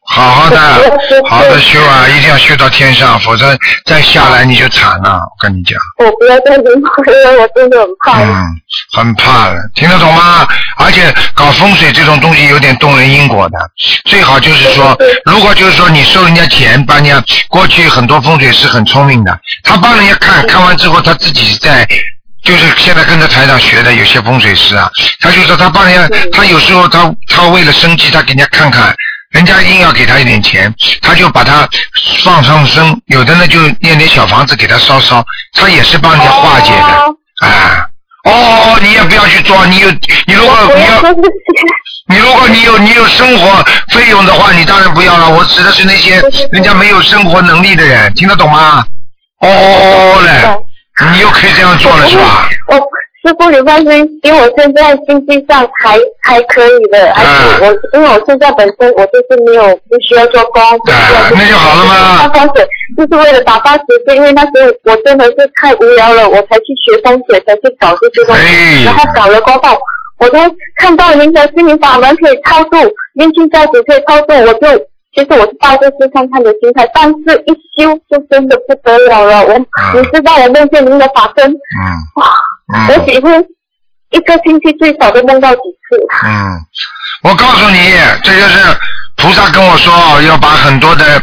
[SPEAKER 1] 好好的，好好的修啊！一定要修到天上，否则再下来你就惨了。我跟你讲，
[SPEAKER 3] 我不要再轮回了，我真的很怕。
[SPEAKER 1] 嗯，很怕的，听得懂吗？而且搞风水这种东西有点动人因果的，最好就是说，如果就是说你收人家钱，帮人家过去很多风水师很聪明的，他帮人家看看完之后，他自己在就是现在跟着台长学的有些风水师啊，他就说他帮人家，他有时候他他为了生计，他给人家看看。人家硬要给他一点钱，他就把他放上身，有的呢就念点小房子给他烧烧，他也是帮人家化解的，啊，哦哦，你也不要去做，你有你如果你要，你如果你有你有生活费用的话，你当然不要了。我指的是那些人家没有生活能力的人，听得懂吗？哦哦哦嘞，你又可以这样做了是吧？
[SPEAKER 3] 师傅，你放心，因为我现在经济上还还可以的，而且我因为我现在本身我就是没有不需要做工，不需要
[SPEAKER 1] 那就好了吗？
[SPEAKER 3] 打风水就是为了打发时间，因为那时候我真的是太无聊了，我才去学风水，才去搞这些东西，然后搞了过后，我都看到您的心灵法门可以操作，念经教子可以操作，我就其实我是抱着试看看的心态，但是一修就真的不得了了，我你知道我梦见您的法身，哇！我几乎一个星期最少都梦到几次。
[SPEAKER 1] 嗯，我告诉你，这就是菩萨跟我说，要把很多的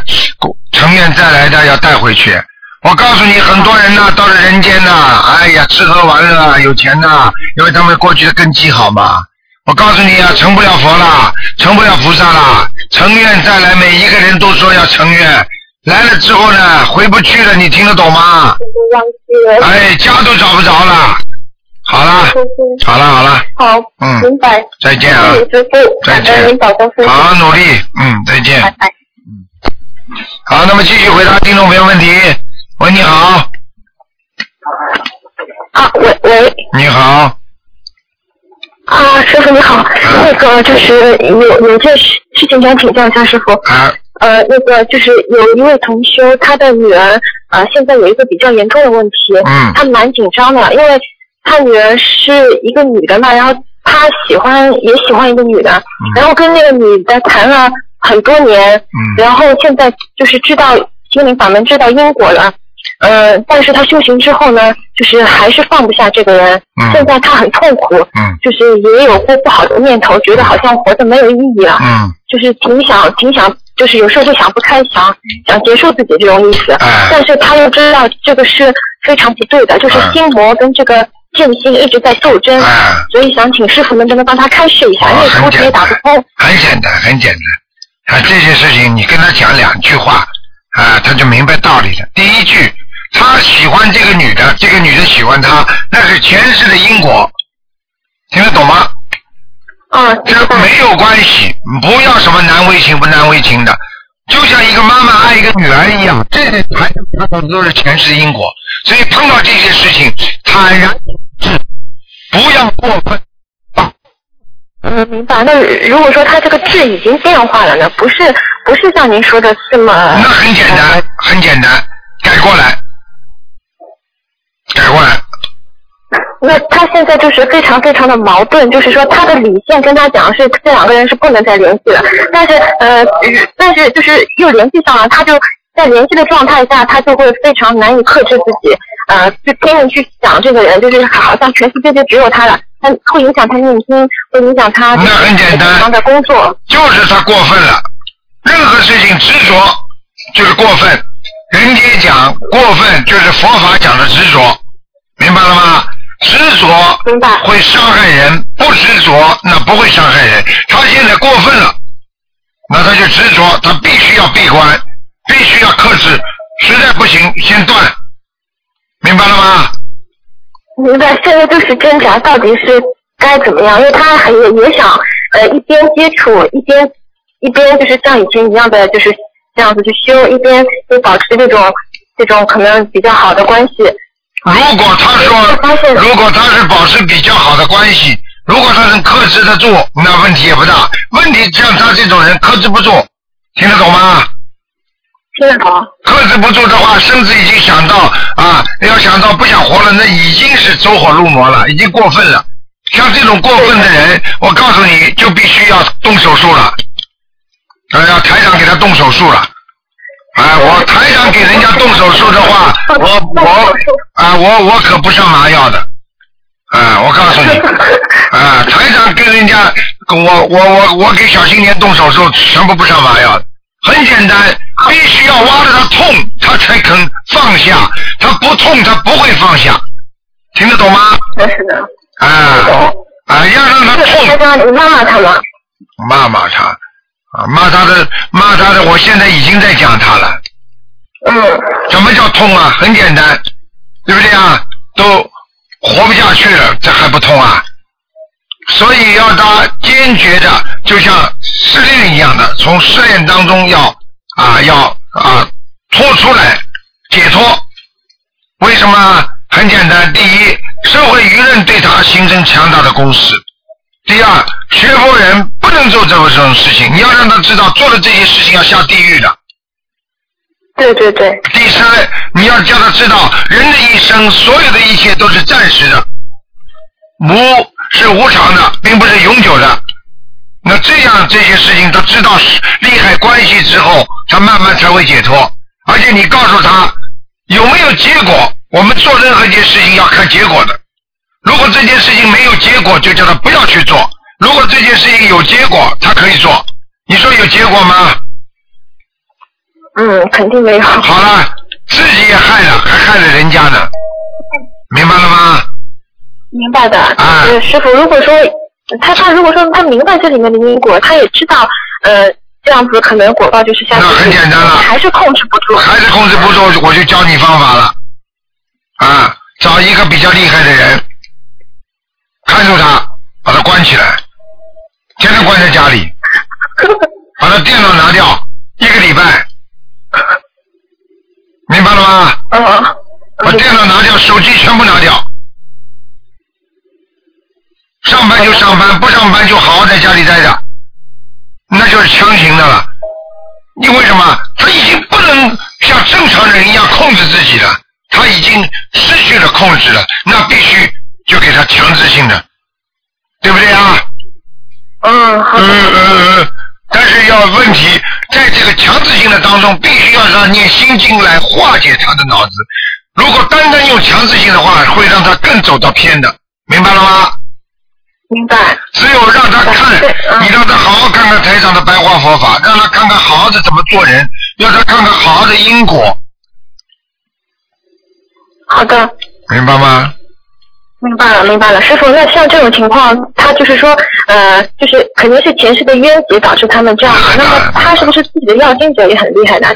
[SPEAKER 1] 成愿再来的要带回去。我告诉你，很多人呢，到了人间呢，哎呀，吃喝玩乐，有钱呐，因为他们过去的根基好嘛。我告诉你啊，成不了佛啦，成不了菩萨啦，成愿再来，每一个人都说要成愿，来了之后呢，回不去了，你听得懂吗？哎，家都找不着了。好啦，好啦，好啦，
[SPEAKER 6] 好，
[SPEAKER 1] 嗯。
[SPEAKER 6] 明白。
[SPEAKER 1] 再见啊。好好努力，嗯，再见。
[SPEAKER 6] 拜拜。
[SPEAKER 1] 好，那么继续回答听众朋友问题。喂，你好，
[SPEAKER 6] 啊，喂喂，
[SPEAKER 1] 你好，
[SPEAKER 6] 啊，师傅你好，那个就是有有件事事情想请教一下师傅。
[SPEAKER 1] 啊，
[SPEAKER 6] 呃，那个就是有一位同修，他的女儿呃现在有一个比较严重的问题，
[SPEAKER 1] 嗯。
[SPEAKER 6] 他蛮紧张的，因为他女儿是一个女的嘛，然后他喜欢也喜欢一个女的，然后跟那个女的谈了很多年，
[SPEAKER 1] 嗯。
[SPEAKER 6] 然后现在就是知道心灵法门，知道因果了。呃，但是他修行之后呢，就是还是放不下这个人。
[SPEAKER 1] 嗯。
[SPEAKER 6] 现在他很痛苦，
[SPEAKER 1] 嗯。
[SPEAKER 6] 就是也有过不好的念头，觉得好像活着没有意义了。
[SPEAKER 1] 嗯，
[SPEAKER 6] 就是挺想挺想，就是有时候就想不开，想想结束自己这种意思。
[SPEAKER 1] 哎。
[SPEAKER 6] 但是他又知道这个是非常不对的，就是
[SPEAKER 1] 哎。
[SPEAKER 6] 心魔跟这个剑心一直在斗争，
[SPEAKER 1] 啊
[SPEAKER 6] 所以想请师傅能不能帮他开示一下，
[SPEAKER 1] 哦
[SPEAKER 6] 因为打不通。
[SPEAKER 1] 很简单，很简单。啊，这些事情你跟他讲两句话，啊，他就明白道理了。第一句，他喜欢这个女的，这个女的喜欢他，那是前世的因果，听得懂吗？
[SPEAKER 6] 啊，
[SPEAKER 1] 这。没有关系，不要什么难为情不难为情的，就像一个妈妈爱一个女儿一样，这些谈谈到的都是前世因果，所以碰到这些事情，坦然治，不要过分。
[SPEAKER 6] 嗯，明白。那如果说他这个痣已经变化了呢？不是不是像您说的这么。
[SPEAKER 1] 那很简单
[SPEAKER 6] 呃，
[SPEAKER 1] 很简单，改过来，改过来。
[SPEAKER 6] 那他现在就是非常非常的矛盾，就是说他的理性跟他讲是这两个人是不能再联系了，但是呃，但是就是又联系上了，他就在联系的状态下，他就会非常难以克制自己，呃，就拼命去想这个人，就是好像全世界就只有他了，他会影响他念经，会影响他
[SPEAKER 1] 那很简单
[SPEAKER 6] 平常的工作。
[SPEAKER 1] 就是他过分了，任何事情执着就是过分。人家讲过分就是佛法讲的执着，明白了吗？执着
[SPEAKER 6] 明白
[SPEAKER 1] 会伤害人，不执着那不会伤害人。他现在过分了，那他就执着，他必须要闭关，必须要克制，实在不行先断，明白了吗？
[SPEAKER 6] 明白，现在就是挣扎，到底是该怎么样？因为他还也也想，呃，一边接触，一边一边就是像以前一样的，就是这样子去修，一边就保持这种这种可能比较好的关系。
[SPEAKER 1] 如果他说，如果他是保持比较好的关系，如果他能克制得住，那问题也不大。问题像他这种人克制不住，听得懂吗？
[SPEAKER 6] 听得懂？
[SPEAKER 1] 克制不住的话，甚至已经想到啊，要想到不想活了，那已经是走火入魔了，已经过分了。像这种过分的人，我告诉你就必须要动手术了，啊，要台长给他动手术了。啊，我台长给人家动手术的话，我我啊，我我可不上麻药的，啊，我告诉你，啊，台长跟人家，我我我我给小青年动手术，全部不上麻药的，很简单，必须要挖着他痛，他才肯放下，他不痛他不会放下，听得懂吗？
[SPEAKER 6] 是的。
[SPEAKER 1] 啊啊，要让他痛，
[SPEAKER 6] 你骂骂他吗？
[SPEAKER 1] 骂骂他，啊，骂他的骂他的，我现在已经在讲他了。
[SPEAKER 6] 嗯。
[SPEAKER 1] 什么叫痛啊？很简单，对不对啊？都活不下去了，这还不痛啊？所以要他坚决的，就像失恋一样的，从失恋当中要啊要啊脱出来，解脱。为什么？很简单，第一，社会舆论对他形成强大的攻势；第二，学佛人不能做这种这种事情，你要让他知道，做了这些事情要下地狱的。
[SPEAKER 6] 对对对。
[SPEAKER 1] 第三，你要叫他知道，人的一生，所有的一切都是暂时的，无是无常的，并不是永久的。那这样这些事情他知道利害关系之后，他慢慢才会解脱。而且你告诉他有没有结果，我们做任何一件事情要看结果的。如果这件事情没有结果，就叫他不要去做；如果这件事情有结果，他可以做。你说有结果吗？
[SPEAKER 6] 嗯，肯定没有。
[SPEAKER 1] 好了，自己也害了，还害了人家呢，明白了吗？
[SPEAKER 6] 明白的。
[SPEAKER 1] 啊
[SPEAKER 6] 呃，师傅，如果说
[SPEAKER 4] 他他如果说他明白这里面的因果，他也知道呃这样子可能果报就是下去，
[SPEAKER 1] 那很简单了
[SPEAKER 4] 还是控制不住。
[SPEAKER 1] 还是控制不住，我就教你方法了。啊，找一个比较厉害的人，看住他，把他关起来，天天关在家里，把他电脑拿掉，一个礼拜，明白了吗？
[SPEAKER 4] 嗯。
[SPEAKER 1] 把电脑拿掉，手机全部拿掉。上班就上班，不上班就好好在家里待着，那就是强行的了。因为什么？他已经不能像正常人一样控制自己了，他已经失去了控制了，那必须就给他强制性的，对不对啊？
[SPEAKER 4] 嗯，好的。
[SPEAKER 1] 嗯嗯嗯，但是要问题在这个强制性的当中，必须要让念心经来化解他的脑子。如果单单用强制性的话，会让他更走到偏的，明白了吗？
[SPEAKER 4] 明白。
[SPEAKER 1] 只有让他看，你让他好好看看台上的白话佛法，让他看看好好的怎么做人，让他看看好好的因果，
[SPEAKER 4] 好的，
[SPEAKER 1] 明白吗？
[SPEAKER 4] 明白了，明白了，师傅。那像这种情况，他就是说，呃，就是肯定是前世的冤结导致他们这样。那么他是不是自己的要经者也很厉害呢？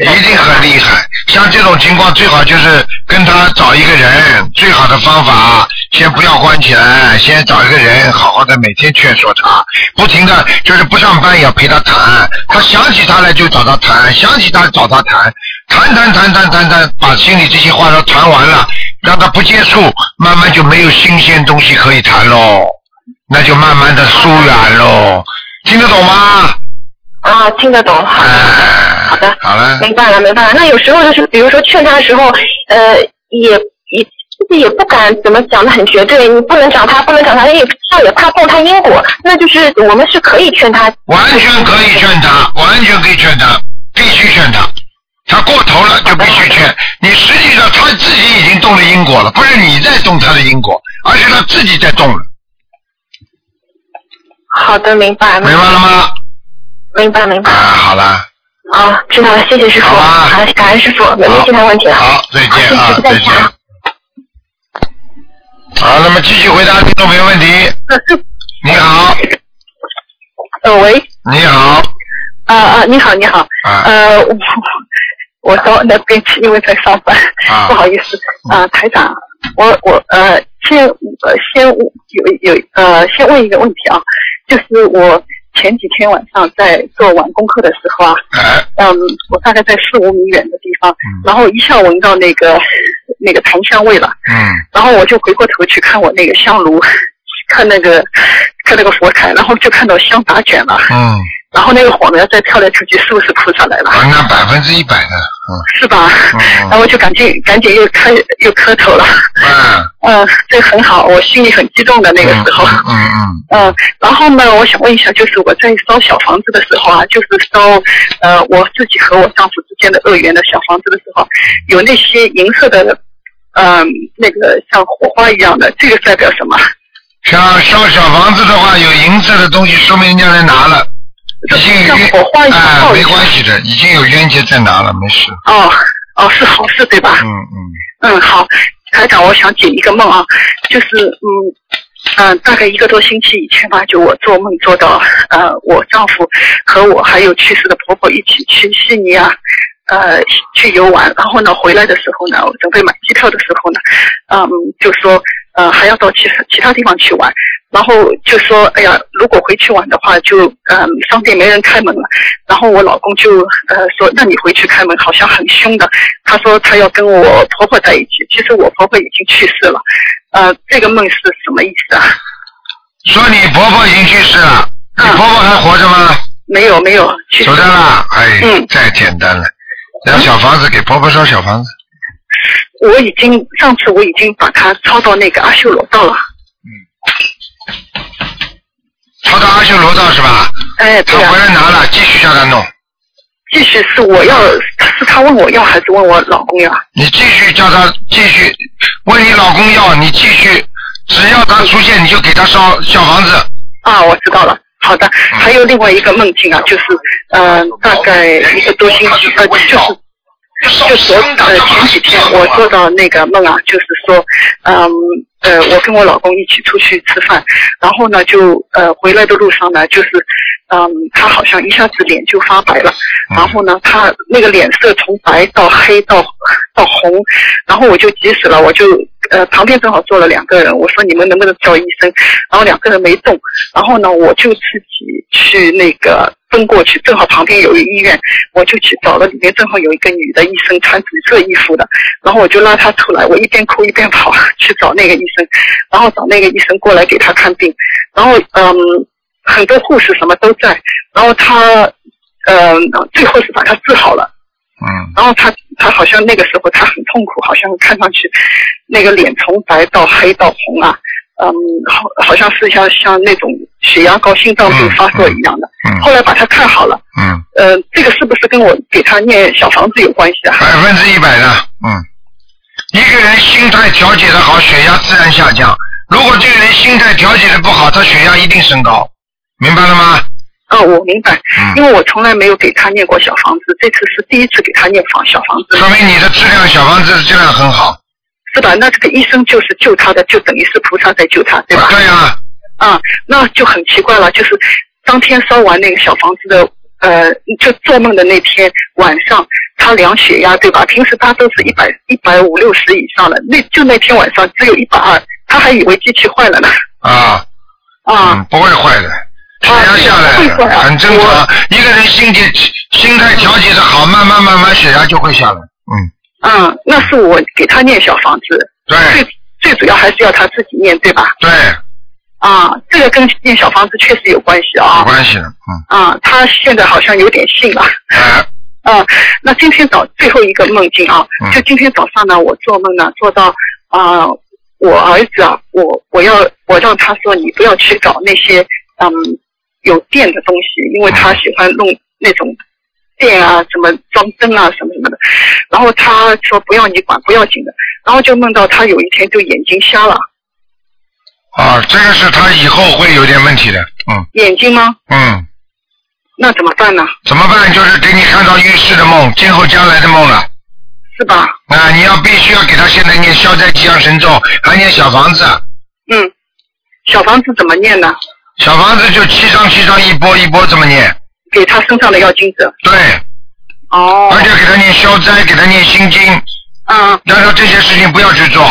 [SPEAKER 1] 一定很厉害。像这种情况，最好就是跟他找一个人，最好的方法，先不要关起来，先找一个人，好好的每天劝说他，不停的就是不上班也要陪他谈，他想起他来就找他谈，想起他找他谈，谈谈谈谈谈谈，把心里这些话都谈完了。让他不接触，慢慢就没有新鲜东西可以谈喽，那就慢慢的疏远喽，听得懂吗？
[SPEAKER 4] 啊，听得懂，好的，好的，
[SPEAKER 1] 好了，
[SPEAKER 4] 明白了，明白了。那有时候就是，比如说劝他的时候，呃，也也自己也不敢怎么讲的很绝对，你不能找他，不能找他，因为怕也怕动他因果，那就是我们是可以劝他，
[SPEAKER 1] 完全可以劝他，完全可以劝他，必须劝他。他过头了就必须劝你，实际上他自己已经动了因果了，不是你在动他的因果，而是他自己在动了。
[SPEAKER 4] 好的，明白。
[SPEAKER 1] 明白了吗？
[SPEAKER 4] 明白，明白。
[SPEAKER 1] 啊，好了。
[SPEAKER 4] 啊，知道了，谢谢师傅。
[SPEAKER 1] 好
[SPEAKER 4] 感恩师傅，没有其他问题了。
[SPEAKER 1] 好，再见啊，再见。好，那么继续回答听众朋友问题。你好。
[SPEAKER 7] 呃，喂。
[SPEAKER 1] 你好。
[SPEAKER 7] 啊啊，你好，你好。
[SPEAKER 1] 啊。
[SPEAKER 7] 呃，我我到那边去，因为在上班，不好意思。啊，台长，我我呃，先呃先有有呃，先问一个问题啊，就是我前几天晚上在做晚功课的时候啊，嗯，我大概在四五米远的地方，然后一下闻到那个那个檀香味了，
[SPEAKER 1] 嗯，
[SPEAKER 7] 然后我就回过头去看我那个香炉，看那个看那个佛台，然后就看到香打卷了，
[SPEAKER 1] 嗯。
[SPEAKER 7] 然后那个火苗再跳来跳去，是不是菩萨来了？
[SPEAKER 1] 那百分之一百的，嗯。
[SPEAKER 7] 是吧？嗯。然后我就赶紧赶紧又开又磕头了。
[SPEAKER 1] 嗯。
[SPEAKER 7] 嗯，这很好，我心里很激动的那个时候。
[SPEAKER 1] 嗯嗯。
[SPEAKER 7] 嗯，然后呢，我想问一下，就是我在烧小房子的时候啊，就是烧呃我自己和我丈夫之间的恶缘的小房子的时候，有那些银色的，嗯，那个像火花一样的，这个代表什么？
[SPEAKER 1] 像烧小房子的话，有银色的东西，说明人家来拿了。已经有冤啊，没关系的，已经有冤结在拿了，没事。
[SPEAKER 7] 哦哦，是好事对吧？
[SPEAKER 1] 嗯嗯。
[SPEAKER 7] 嗯，好，台长，我想解一个梦啊，就是嗯嗯，大概一个多星期以前吧，就我做梦做到呃，我丈夫和我还有去世的婆婆一起去悉尼啊，呃，去游玩，然后呢，回来的时候呢，准备买机票的时候呢，嗯，就说呃还要到其其他地方去玩。然后就说，哎呀，如果回去晚的话，就嗯，商店没人开门了。然后我老公就呃说，那你回去开门，好像很凶的。他说他要跟我婆婆在一起，其实我婆婆已经去世了。呃，这个梦是什么意思啊？
[SPEAKER 1] 说你婆婆已经去世了，你婆婆还活着吗？
[SPEAKER 7] 没有没有，
[SPEAKER 1] 走掉了。哎，嗯，太简单了，要小房子给婆婆烧小房子。
[SPEAKER 7] 我已经上次我已经把它抄到那个阿修罗道了。
[SPEAKER 1] 嗯抄到阿修罗道是吧？
[SPEAKER 7] 哎，
[SPEAKER 1] 他回来拿了，继续叫他弄。
[SPEAKER 7] 继续是我要，是他问我要还是问我老公要？
[SPEAKER 1] 你继续叫他继续问你老公要，你继续，只要他出现你就给他烧小房子。
[SPEAKER 7] 啊，我知道了。好的，还有另外一个梦境啊，就是嗯，大概一个多星期呃，就是就昨呃前几天我做到那个梦啊，就是说，嗯呃，我跟我老公一起出去吃饭，然后呢就呃回来的路上呢，就是嗯他好像一下子脸就发白了，然后呢他那个脸色从白到黑到到红，然后我就急死了，我就呃旁边正好坐了两个人，我说你们能不能叫医生，然后两个人没动，然后呢我就自己去那个。奔过去，正好旁边有一个医院，我就去找了，里面正好有一个女的医生，穿紫色衣服的，然后我就拉她出来，我一边哭一边跑去找那个医生，然后找那个医生过来给她看病，然后嗯，很多护士什么都在，然后他嗯，最后是把他治好了，
[SPEAKER 1] 嗯，
[SPEAKER 7] 然后他他好像那个时候他很痛苦，好像看上去那个脸从白到黑到红啊。嗯，好，好像是像像那种血压高、心脏病发作一样的。
[SPEAKER 1] 嗯。
[SPEAKER 7] 后来把他看好了。
[SPEAKER 1] 嗯。
[SPEAKER 7] 呃，这个是不是跟我给他念小房子有关系啊？
[SPEAKER 1] 百分之一百的，嗯。一个人心态调节的好，血压自然下降。如果这个人心态调节的不好，他血压一定升高。明白了吗？
[SPEAKER 7] 哦，我明白。
[SPEAKER 1] 嗯。
[SPEAKER 7] 因为我从来没有给他念过小房子，这次是第一次给他念房小房子。
[SPEAKER 1] 说明你的质量，小房子的质量很好。
[SPEAKER 7] 是吧？那这个医生就是救他的，就等于是菩萨在救他，对吧？
[SPEAKER 1] 对呀。
[SPEAKER 7] 啊，那就很奇怪了，就是当天烧完那个小房子的，呃，就做梦的那天晚上，他量血压，对吧？平时他都是一百一百五六十以上的，那就那天晚上只有一百二，他还以为机器坏了呢。
[SPEAKER 1] 啊。
[SPEAKER 7] 啊。
[SPEAKER 1] 不会坏的，血压下来很正常。一个人心情心态调节的好，慢慢慢慢血压就会下来。嗯。
[SPEAKER 7] 嗯，那是我给他念小房子，
[SPEAKER 1] 对，
[SPEAKER 7] 最最主要还是要他自己念，对吧？
[SPEAKER 1] 对。
[SPEAKER 7] 啊，这个跟念小房子确实有关系啊。
[SPEAKER 1] 有关系的，嗯。
[SPEAKER 7] 啊，他现在好像有点信了。
[SPEAKER 1] 啊。
[SPEAKER 7] 嗯，那今天早最后一个梦境啊，就今天早上呢，我做梦呢，做到啊，我儿子啊，我我要我让他说你不要去找那些嗯有电的东西，因为他喜欢弄那种。电啊，什么装灯啊，什么什么的，然后他说不要你管，不要紧的，然后就梦到他有一天就眼睛瞎了。
[SPEAKER 1] 啊，这个是他以后会有点问题的，嗯。
[SPEAKER 7] 眼睛吗？
[SPEAKER 1] 嗯。
[SPEAKER 7] 那怎么办呢？
[SPEAKER 1] 怎么办？就是给你看到预示的梦，今后将来的梦了。
[SPEAKER 7] 是吧？
[SPEAKER 1] 啊，你要必须要给他现在念消灾吉祥神咒，还念小房子。
[SPEAKER 7] 嗯，小房子怎么念呢？
[SPEAKER 1] 小房子就七张七张一波一波这么念。
[SPEAKER 7] 给他身上的药精子。
[SPEAKER 1] 对。
[SPEAKER 7] 哦。
[SPEAKER 1] 而且给他念消灾，给他念心经。
[SPEAKER 7] 嗯。
[SPEAKER 1] 让他这些事情不要去做。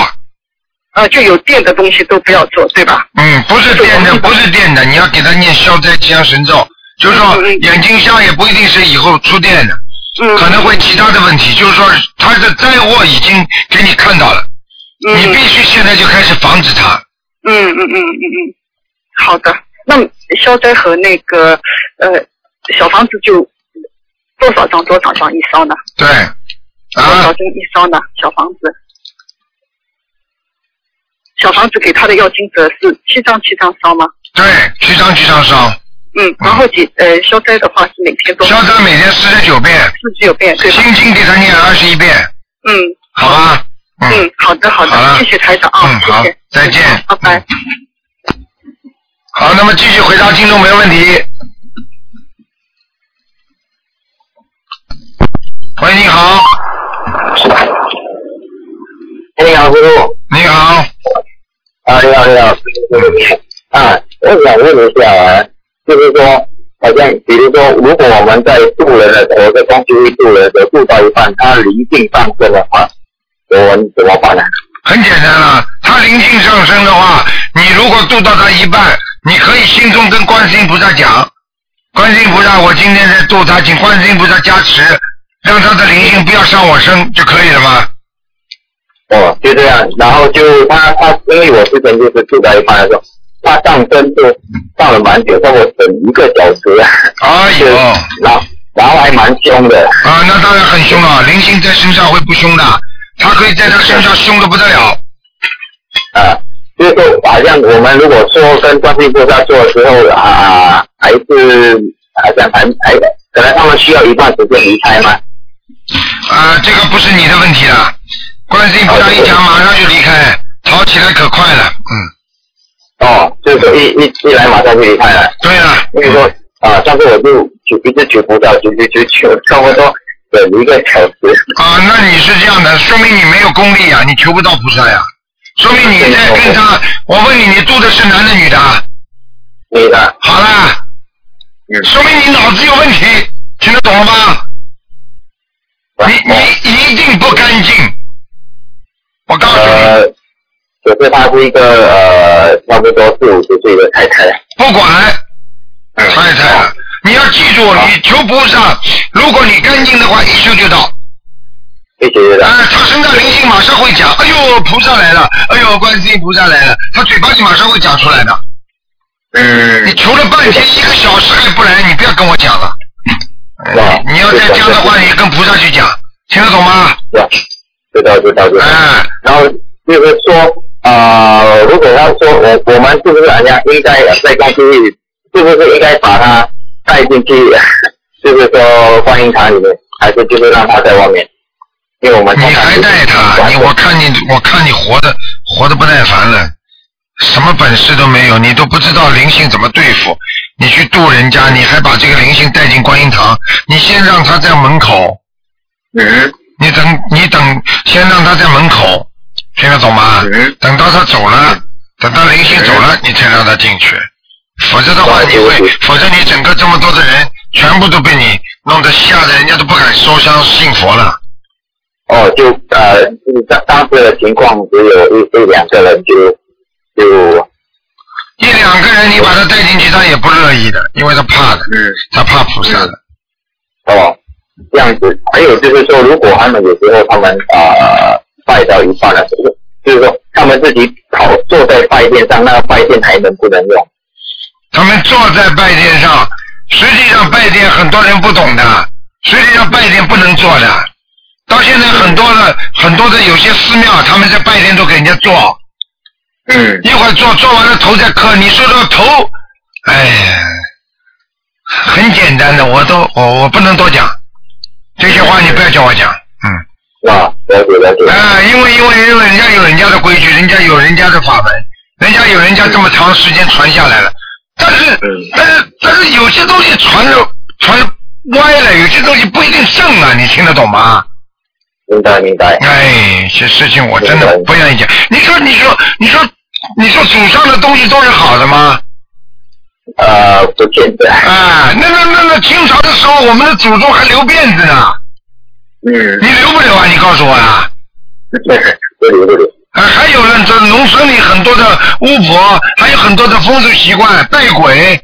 [SPEAKER 7] 啊，就有电的东西都不要做，对吧？
[SPEAKER 1] 嗯，不是电的，不是电的，你要给他念消灾吉祥神咒，就是说眼睛瞎也不一定是以后出电的，
[SPEAKER 7] 嗯，
[SPEAKER 1] 可能会其他的问题，就是说他的灾祸已经给你看到了，
[SPEAKER 7] 嗯，
[SPEAKER 1] 你必须现在就开始防止他。
[SPEAKER 7] 嗯嗯嗯嗯嗯，好的，那消灾和那个呃。小房子就多少张多少张一烧呢？
[SPEAKER 1] 对，
[SPEAKER 7] 多少张一烧呢？小房子，小房子给他的要金者是七张七张烧吗？
[SPEAKER 1] 对，七张七张烧。
[SPEAKER 7] 嗯，然后几呃消灾的话是每天都。
[SPEAKER 1] 消灾每天四十九遍。
[SPEAKER 7] 四十九遍，对。
[SPEAKER 1] 心经给他念二十一遍。
[SPEAKER 7] 嗯。
[SPEAKER 1] 好吧。
[SPEAKER 7] 嗯，好的好的，谢谢台长啊，谢谢，
[SPEAKER 1] 再见，
[SPEAKER 7] 拜拜。
[SPEAKER 1] 好，那么继续回答听众没问题。喂，你好。
[SPEAKER 8] 你好，师傅。
[SPEAKER 1] 你好。
[SPEAKER 8] 啊，你好，你好。啊，我想问一下啊，就是说，好像比如说，如果我们在渡人的时候，在东西渡人的时候渡到一半，他临近上升的话，我们怎么办呢？
[SPEAKER 1] 很简单啊，他临近上升的话，你如果渡到他一半，你可以心中跟观世音菩萨讲，观世音菩萨，我今天在渡他，请观世音菩萨加持。让他的灵性不要上我身就可以了吗？
[SPEAKER 8] 哦，就这样，然后就他他，因为我之前就是住在一半的时候，他上身就上了蛮久，让我等一个小时。
[SPEAKER 1] 哎呦，
[SPEAKER 8] 然后然后还蛮凶的。
[SPEAKER 1] 啊，那当然很凶了，灵性在身上会不凶的，他可以在他身上凶的不得了。
[SPEAKER 8] 啊，就是说，好像我们如果说跟观世音菩萨做的时候啊，还是好像还还可能他们需要一段时间离开吗？
[SPEAKER 1] 啊，这个不是你的问题了。观世音菩萨一讲，马上就离开，跑起来可快了，
[SPEAKER 8] 嗯。哦，就是说一一一来马上就离开了。
[SPEAKER 1] 对啊。
[SPEAKER 8] 所以说啊，上次我就举一直求菩萨，举举举举，差不多等一个小时。
[SPEAKER 1] 啊，那你是这样的，说明你没有功力啊，你求不到菩萨呀，说明你在跟他。我问你，你度的是男的女的？
[SPEAKER 8] 女的。
[SPEAKER 1] 好了，说明你脑子有问题，听得懂了吗？你你一定不干净，我告诉
[SPEAKER 8] 你。可是她是一个呃，差不多四五十岁的太太。
[SPEAKER 1] 不管，太太，你要记住，你求菩萨，如果你干净的话，一修就到。
[SPEAKER 8] 一修就到。
[SPEAKER 1] 啊，他身上灵性马上会讲，哎呦，菩萨来了，哎呦，观世音菩萨来了，他嘴巴里马上会讲出来的。
[SPEAKER 8] 嗯。
[SPEAKER 1] 你求了半天，一个小时还不来，你不要跟我讲了。你要再讲的话，你跟菩萨去讲，听得懂吗？
[SPEAKER 8] 知道知道知道。
[SPEAKER 1] 嗯，
[SPEAKER 8] 然后就是说。啊，如果要说我我们是不是人家应该在公司里，是不是应该把他带进去，就是说观音堂里面，还是就是让他在外面？因为我们
[SPEAKER 1] 你还带他，你我看你我看你活的活的不耐烦了，什么本事都没有，你都不知道灵性怎么对付，你去渡人家，你还把这个灵性带进观音堂，你先让他在门口，
[SPEAKER 8] 嗯，
[SPEAKER 1] 你等你等，先让他在门口。听得懂吗？等到他走了，等到灵性走了，你才让他进去。否则的话，你会，否则你整个这么多的人，全部都被你弄得吓得人家都不敢烧香信佛了。
[SPEAKER 8] 哦，就呃，当当时的情况只有一一两个人，就就
[SPEAKER 1] 一两个人，你把他带进去，他也不乐意的，因为他怕的，
[SPEAKER 8] 嗯，
[SPEAKER 1] 他怕菩萨的。
[SPEAKER 8] 哦，这样子。还有就是说，如果他们有时候他们啊。拜到一半了，就是说他们自己跑坐在拜殿上，那个拜殿还能不能用？
[SPEAKER 1] 他们坐在拜殿上，实际上拜殿很多人不懂的，实际上拜殿不能坐的。到现在很多的很多的有些寺庙，他们在拜天都给人家做。
[SPEAKER 8] 嗯。
[SPEAKER 1] 一会儿做做完了头再磕，你说到头，哎呀，很简单的，我都我我不能多讲，这些话你不要叫我讲，嗯。
[SPEAKER 8] 啊，了解了解。
[SPEAKER 1] 啊，因为因为因为人家有人家的规矩，人家有人家的法门，人家有人家这么长时间传下来了。但是但是但是有些东西传的传歪了，有些东西不一定正啊，你听得懂吗？
[SPEAKER 8] 明白明白。
[SPEAKER 1] 哎，这事情我真的不愿意讲。你说你说你说你说祖上的东西都是好的吗？
[SPEAKER 8] 呃，不见得。
[SPEAKER 1] 啊，那那那那清朝的时候，我们的祖宗还留辫子呢。
[SPEAKER 8] 嗯，
[SPEAKER 1] 你留不留啊？你告诉我呀。
[SPEAKER 8] 不 留不留。
[SPEAKER 1] 啊，还有呢，这农村里很多的巫婆，还有很多的风俗习惯，拜鬼，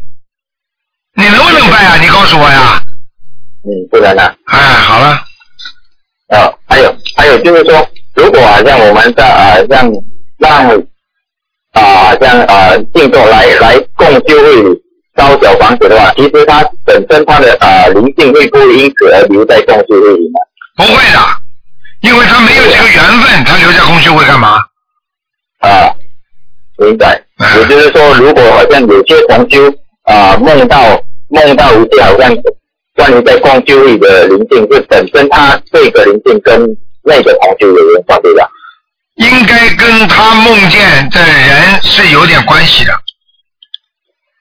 [SPEAKER 1] 你能不能拜啊？你告诉我呀。
[SPEAKER 8] 嗯，不能的。
[SPEAKER 1] 哎，好了。
[SPEAKER 8] 啊，还有还有就是说，如果啊，像我们在啊，像让啊，像啊，静坐来来供修会烧小房子的话，其实它本身它的啊灵性会不会因此而留在供修会里面？
[SPEAKER 1] 不会的，因为他没有这个缘分，他留在供修会干嘛？
[SPEAKER 8] 啊，明白。也就是说，如果好像有些同修啊梦到梦到一些好像关于在共修会的灵性，是本身他这个灵性跟那个同修有缘关对吧？
[SPEAKER 1] 应该跟他梦见的人是有点关系的。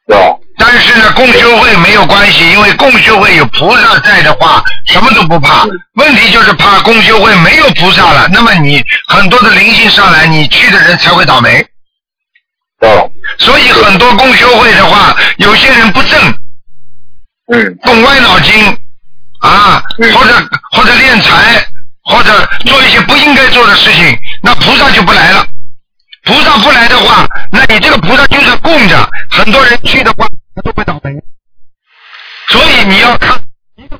[SPEAKER 8] 有。
[SPEAKER 1] 但是呢，共修会没有关系，因为共修会有菩萨在的话，什么都不怕。问题就是怕共修会没有菩萨了，那么你很多的灵性上来，你去的人才会倒霉。
[SPEAKER 8] 哦。
[SPEAKER 1] 所以很多共修会的话，有些人不正，
[SPEAKER 8] 嗯，
[SPEAKER 1] 动歪脑筋啊，或者或者敛财，或者做一些不应该做的事情，那菩萨就不来了。菩萨不来的话，那你这个菩萨就是供着，很多人去的话。他都会倒霉，所以你要看一个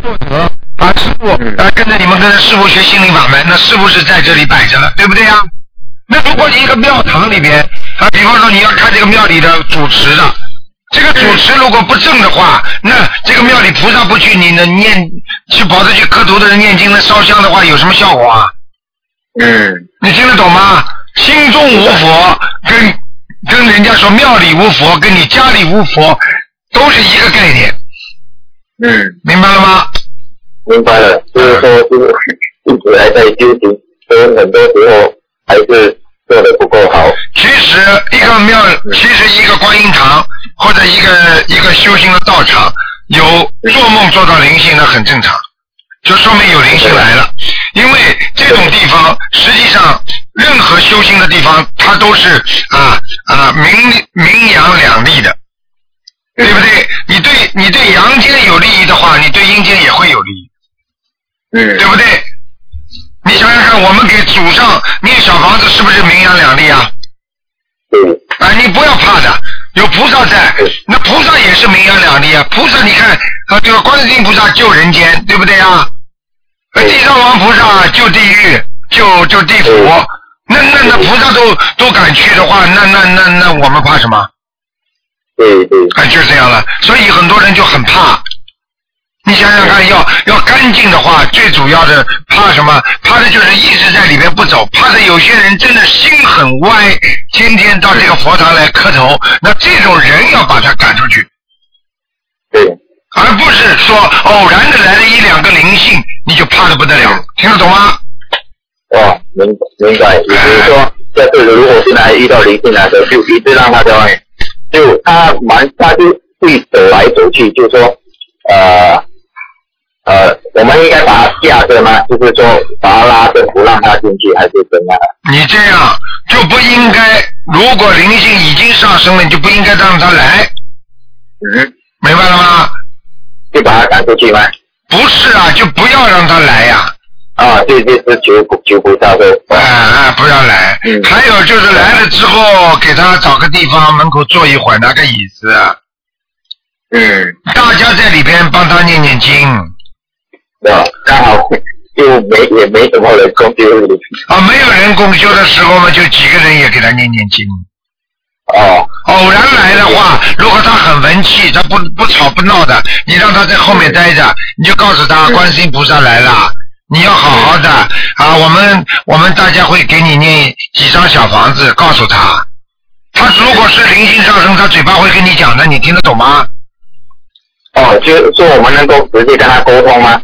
[SPEAKER 1] 作者啊，师傅啊，跟着你们跟着师傅学心灵法门，那师傅是在这里摆着了，对不对呀？那如果你一个庙堂里边啊，比方说你要看这个庙里的主持的，这个主持如果不正的话，那这个庙里菩萨不去，你能念去跑着去磕头的人念经、的烧香的话，有什么效果啊？
[SPEAKER 8] 嗯，
[SPEAKER 1] 你听得懂吗？心中无佛，跟跟人家说庙里无佛，跟你家里无佛，都是一个概念。
[SPEAKER 8] 嗯，
[SPEAKER 1] 明白了吗？
[SPEAKER 8] 明白了，就是说，就是一直还在纠结，所以很多时候还是做的不够好。
[SPEAKER 1] 其实一个庙，其实一个观音堂，或者一个一个修行的道场有做梦做到灵性，那很正常，就说明有灵性来了。因为这种地方实际上任何修行的地方，它都是啊啊明明阳两利的，对不对？你对你对阳间有利益的话，你对阴间也会有利益，
[SPEAKER 8] 嗯，
[SPEAKER 1] 对不对？你想想看，我们给祖上念小房子，是不是名扬两利啊？
[SPEAKER 8] 对，
[SPEAKER 1] 啊，你不要怕的，有菩萨在，那菩萨也是名扬两利啊。菩萨，你看啊，这个观世音菩萨救人间，对不对啊？呃地藏王菩萨救地狱，救救地府，那那那菩萨都都敢去的话，那那那那我们怕什么？
[SPEAKER 8] 对对，
[SPEAKER 1] 啊，就是这样了。所以很多人就很怕。你想想看，要要干净的话，最主要的怕什么？怕的就是一直在里面不走，怕的有些人真的心很歪，天天到这个佛堂来磕头，那这种人要把他赶出去，
[SPEAKER 8] 对，
[SPEAKER 1] 而不是说偶然的来了一两个灵性，你就怕的不得了，听得懂吗？
[SPEAKER 8] 哦，明明白。也就是说，这次如果是来遇到灵性来的，就一直让他在外面，就他蛮他就会走来走去，就说呃呃，我们应该把他架着吗？就是说把他拉着不让他进去，还是怎样？
[SPEAKER 1] 你这样就不应该，如果灵性已经上升了，你就不应该让他来，
[SPEAKER 8] 嗯，
[SPEAKER 1] 明白了吗？
[SPEAKER 8] 就把他赶出去吗？
[SPEAKER 1] 不是啊，就不要让他来呀、
[SPEAKER 8] 啊，对对，是求求菩萨说，
[SPEAKER 1] 哎哎，不要来。
[SPEAKER 8] 嗯
[SPEAKER 1] 还有就是来了之后，给他找个地方门口坐一会儿，拿个椅子，
[SPEAKER 8] 嗯，
[SPEAKER 1] 大家在里边帮他念念经。
[SPEAKER 8] 对吧？刚好就没也没什么人攻击你。
[SPEAKER 1] 啊，没有人供修的时候嘛，就几个人也给他念念经。
[SPEAKER 8] 哦，
[SPEAKER 1] 偶然来的话，如果他很文气，他不不吵不闹的，你让他在后面待着，你就告诉他，观世音菩萨来了，你要好好的啊，我们我们大家会给你念几张小房子，告诉他。他如果是灵性上升，他嘴巴会跟你讲的，你听得懂吗？
[SPEAKER 8] 哦，就是说我们能够直接跟他沟通吗？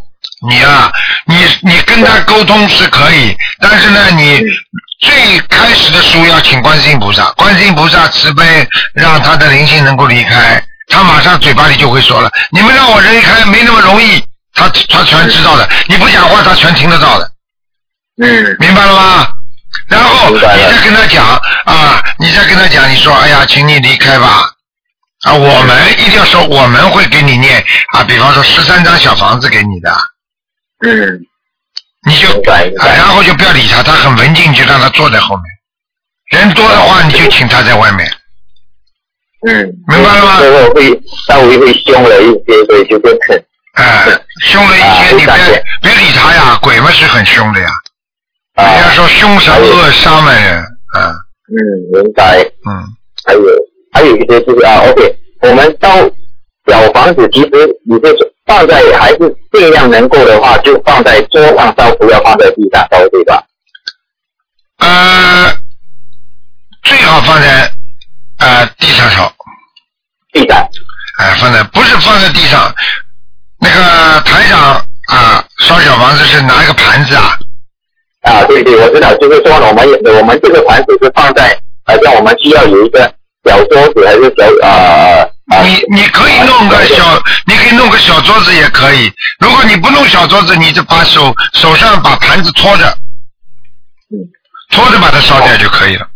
[SPEAKER 1] 你啊，你你跟他沟通是可以，但是呢，你最开始的时候要请观世音菩萨，观世音菩萨慈悲，让他的灵性能够离开，他马上嘴巴里就会说了，你们让我离开没那么容易，他他全知道的，你不讲话他全听得到的，
[SPEAKER 8] 嗯，
[SPEAKER 1] 明白了吗？然后你再跟他讲啊，你再跟他讲，你说哎呀，请你离开吧。啊，我们一定要说，我们会给你念啊，比方说十三张小房子给你的，
[SPEAKER 8] 嗯，
[SPEAKER 1] 你就
[SPEAKER 8] 明白明白
[SPEAKER 1] 啊，然后就不要理他，他很文静，就让他坐在后面。人多的话，你就请他在外面。
[SPEAKER 8] 嗯，
[SPEAKER 1] 明白了吗
[SPEAKER 8] 所以我会稍微会凶了一些，所以就变成
[SPEAKER 1] 哎，凶了一
[SPEAKER 8] 啊
[SPEAKER 1] 些，你别别理他呀，鬼们是很凶的呀。
[SPEAKER 8] 啊，
[SPEAKER 1] 人家说凶神恶煞嘛人，啊，
[SPEAKER 8] 嗯，明白。
[SPEAKER 1] 嗯，
[SPEAKER 8] 还有还有一些就是啊，OK，我们到小房子，其实你就是放在还是尽量能够的话，就放在桌上烧，不要放在地上烧，对吧？
[SPEAKER 1] 呃，最好放在呃地上烧，
[SPEAKER 8] 地上。
[SPEAKER 1] 哎，放在不是放在地上，那个台长啊，烧小房子是拿一个盘子啊，
[SPEAKER 8] 啊，对对，我知道，就是说我们我们这个盘子是放在，好像我们需要有一个小桌子还是小呃啊，
[SPEAKER 1] 你你可以弄个小，你可以弄个小桌子也可以。如果你不弄小桌子，你就把手手上把盘子托着，托着把它烧掉就可以了，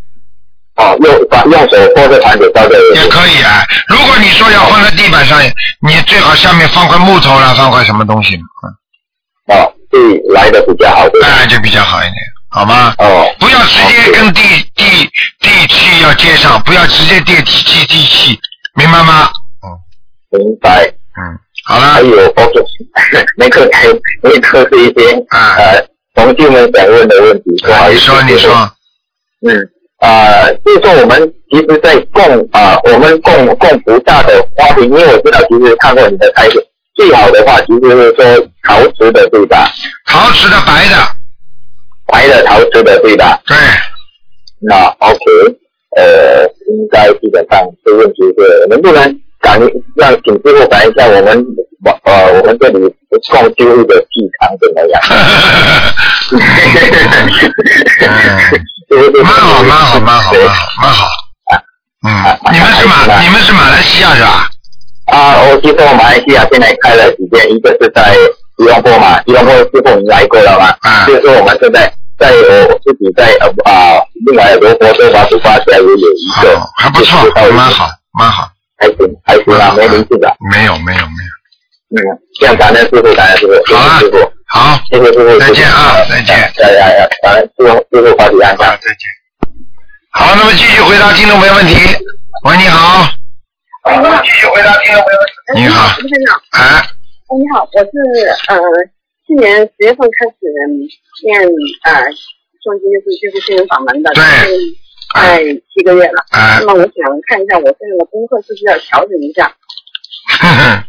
[SPEAKER 8] 哦，用把用手托着盘子烧在
[SPEAKER 1] 也可以啊。如果你说要放在地板上，你最好下面放块木头啦，放块什么东西，嗯
[SPEAKER 8] 哦，对来的比较好，对吧？
[SPEAKER 1] 哎，就比较好一点，好吗？
[SPEAKER 8] 哦，
[SPEAKER 1] 不要直接跟地地地气要接上，不要直接地地气地气，明白吗？
[SPEAKER 8] 嗯明白。
[SPEAKER 1] 嗯，好了
[SPEAKER 8] 还，有 OK，那个那个是一些
[SPEAKER 1] 啊
[SPEAKER 8] 呃同学们想问的问题，不好意思。
[SPEAKER 1] 你说你说，
[SPEAKER 8] 嗯，啊，就是说我们其实，在供啊、我们供供菩萨的花瓶，因为我知道，其实看过你的台词，最好的话其实是说陶瓷的，对吧？
[SPEAKER 1] 陶瓷的白的，
[SPEAKER 8] 白的陶瓷的，对吧？
[SPEAKER 1] 对，
[SPEAKER 8] 那 OK，呃，应该基本上这问题是能不能感让请师傅感一下我们呃我们这里供修路的气场怎么样？
[SPEAKER 1] 嗯蛮好，蛮好，蛮好，蛮好，蛮好。嗯，你们是马你们是马来西亚是吧？
[SPEAKER 8] 啊，我听说马来西亚现在开了几间，一个是在吉隆坡嘛，吉隆坡师傅你来过了嘛？
[SPEAKER 1] 啊
[SPEAKER 8] 就是说我们现在在我自己在呃啊，另外罗佛州巴布巴家也有一个，
[SPEAKER 1] 还不错，蛮好，蛮好。
[SPEAKER 8] 还行还行啊，没名字的，
[SPEAKER 1] 没有没有没有。
[SPEAKER 8] 嗯，这样感恩师傅，感恩师傅，
[SPEAKER 1] 好啊好，
[SPEAKER 8] 谢谢师傅，
[SPEAKER 1] 再见啊，再见。
[SPEAKER 8] 呀呀呀，感恩师傅，师傅法体安康。
[SPEAKER 1] 再见。好，那么继续回答听众朋友问题。喂，你好。继续回答听众朋友问题。你好。
[SPEAKER 9] 卢先生，
[SPEAKER 1] 哎，
[SPEAKER 9] 哎，你好，我是呃，去年十月份开始念呃诵经就是就是心灵法门的，
[SPEAKER 1] 对
[SPEAKER 9] 快七个月了。
[SPEAKER 1] 哎
[SPEAKER 9] 那么我想看一下我现在的功课是不是要调整一下？
[SPEAKER 1] 呵呵，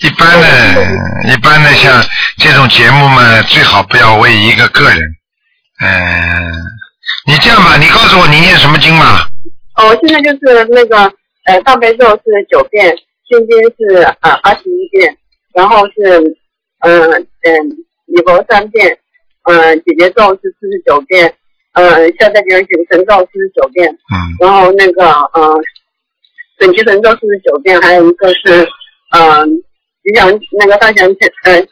[SPEAKER 1] 一般的，一般的像这种节目嘛，最好不要为一个个人。嗯、你这样吧，你告诉我你念什么经嘛？
[SPEAKER 9] 哦，现在就是那个呃大悲咒是九遍，心经是呃二十一遍，然后是嗯嗯礼佛三遍，嗯姐姐咒是四十九遍，嗯下载节准神咒四十九遍，
[SPEAKER 1] 嗯。
[SPEAKER 9] 然后那个嗯准提神咒四十九遍，还有一个是嗯吉祥那个大祥天嗯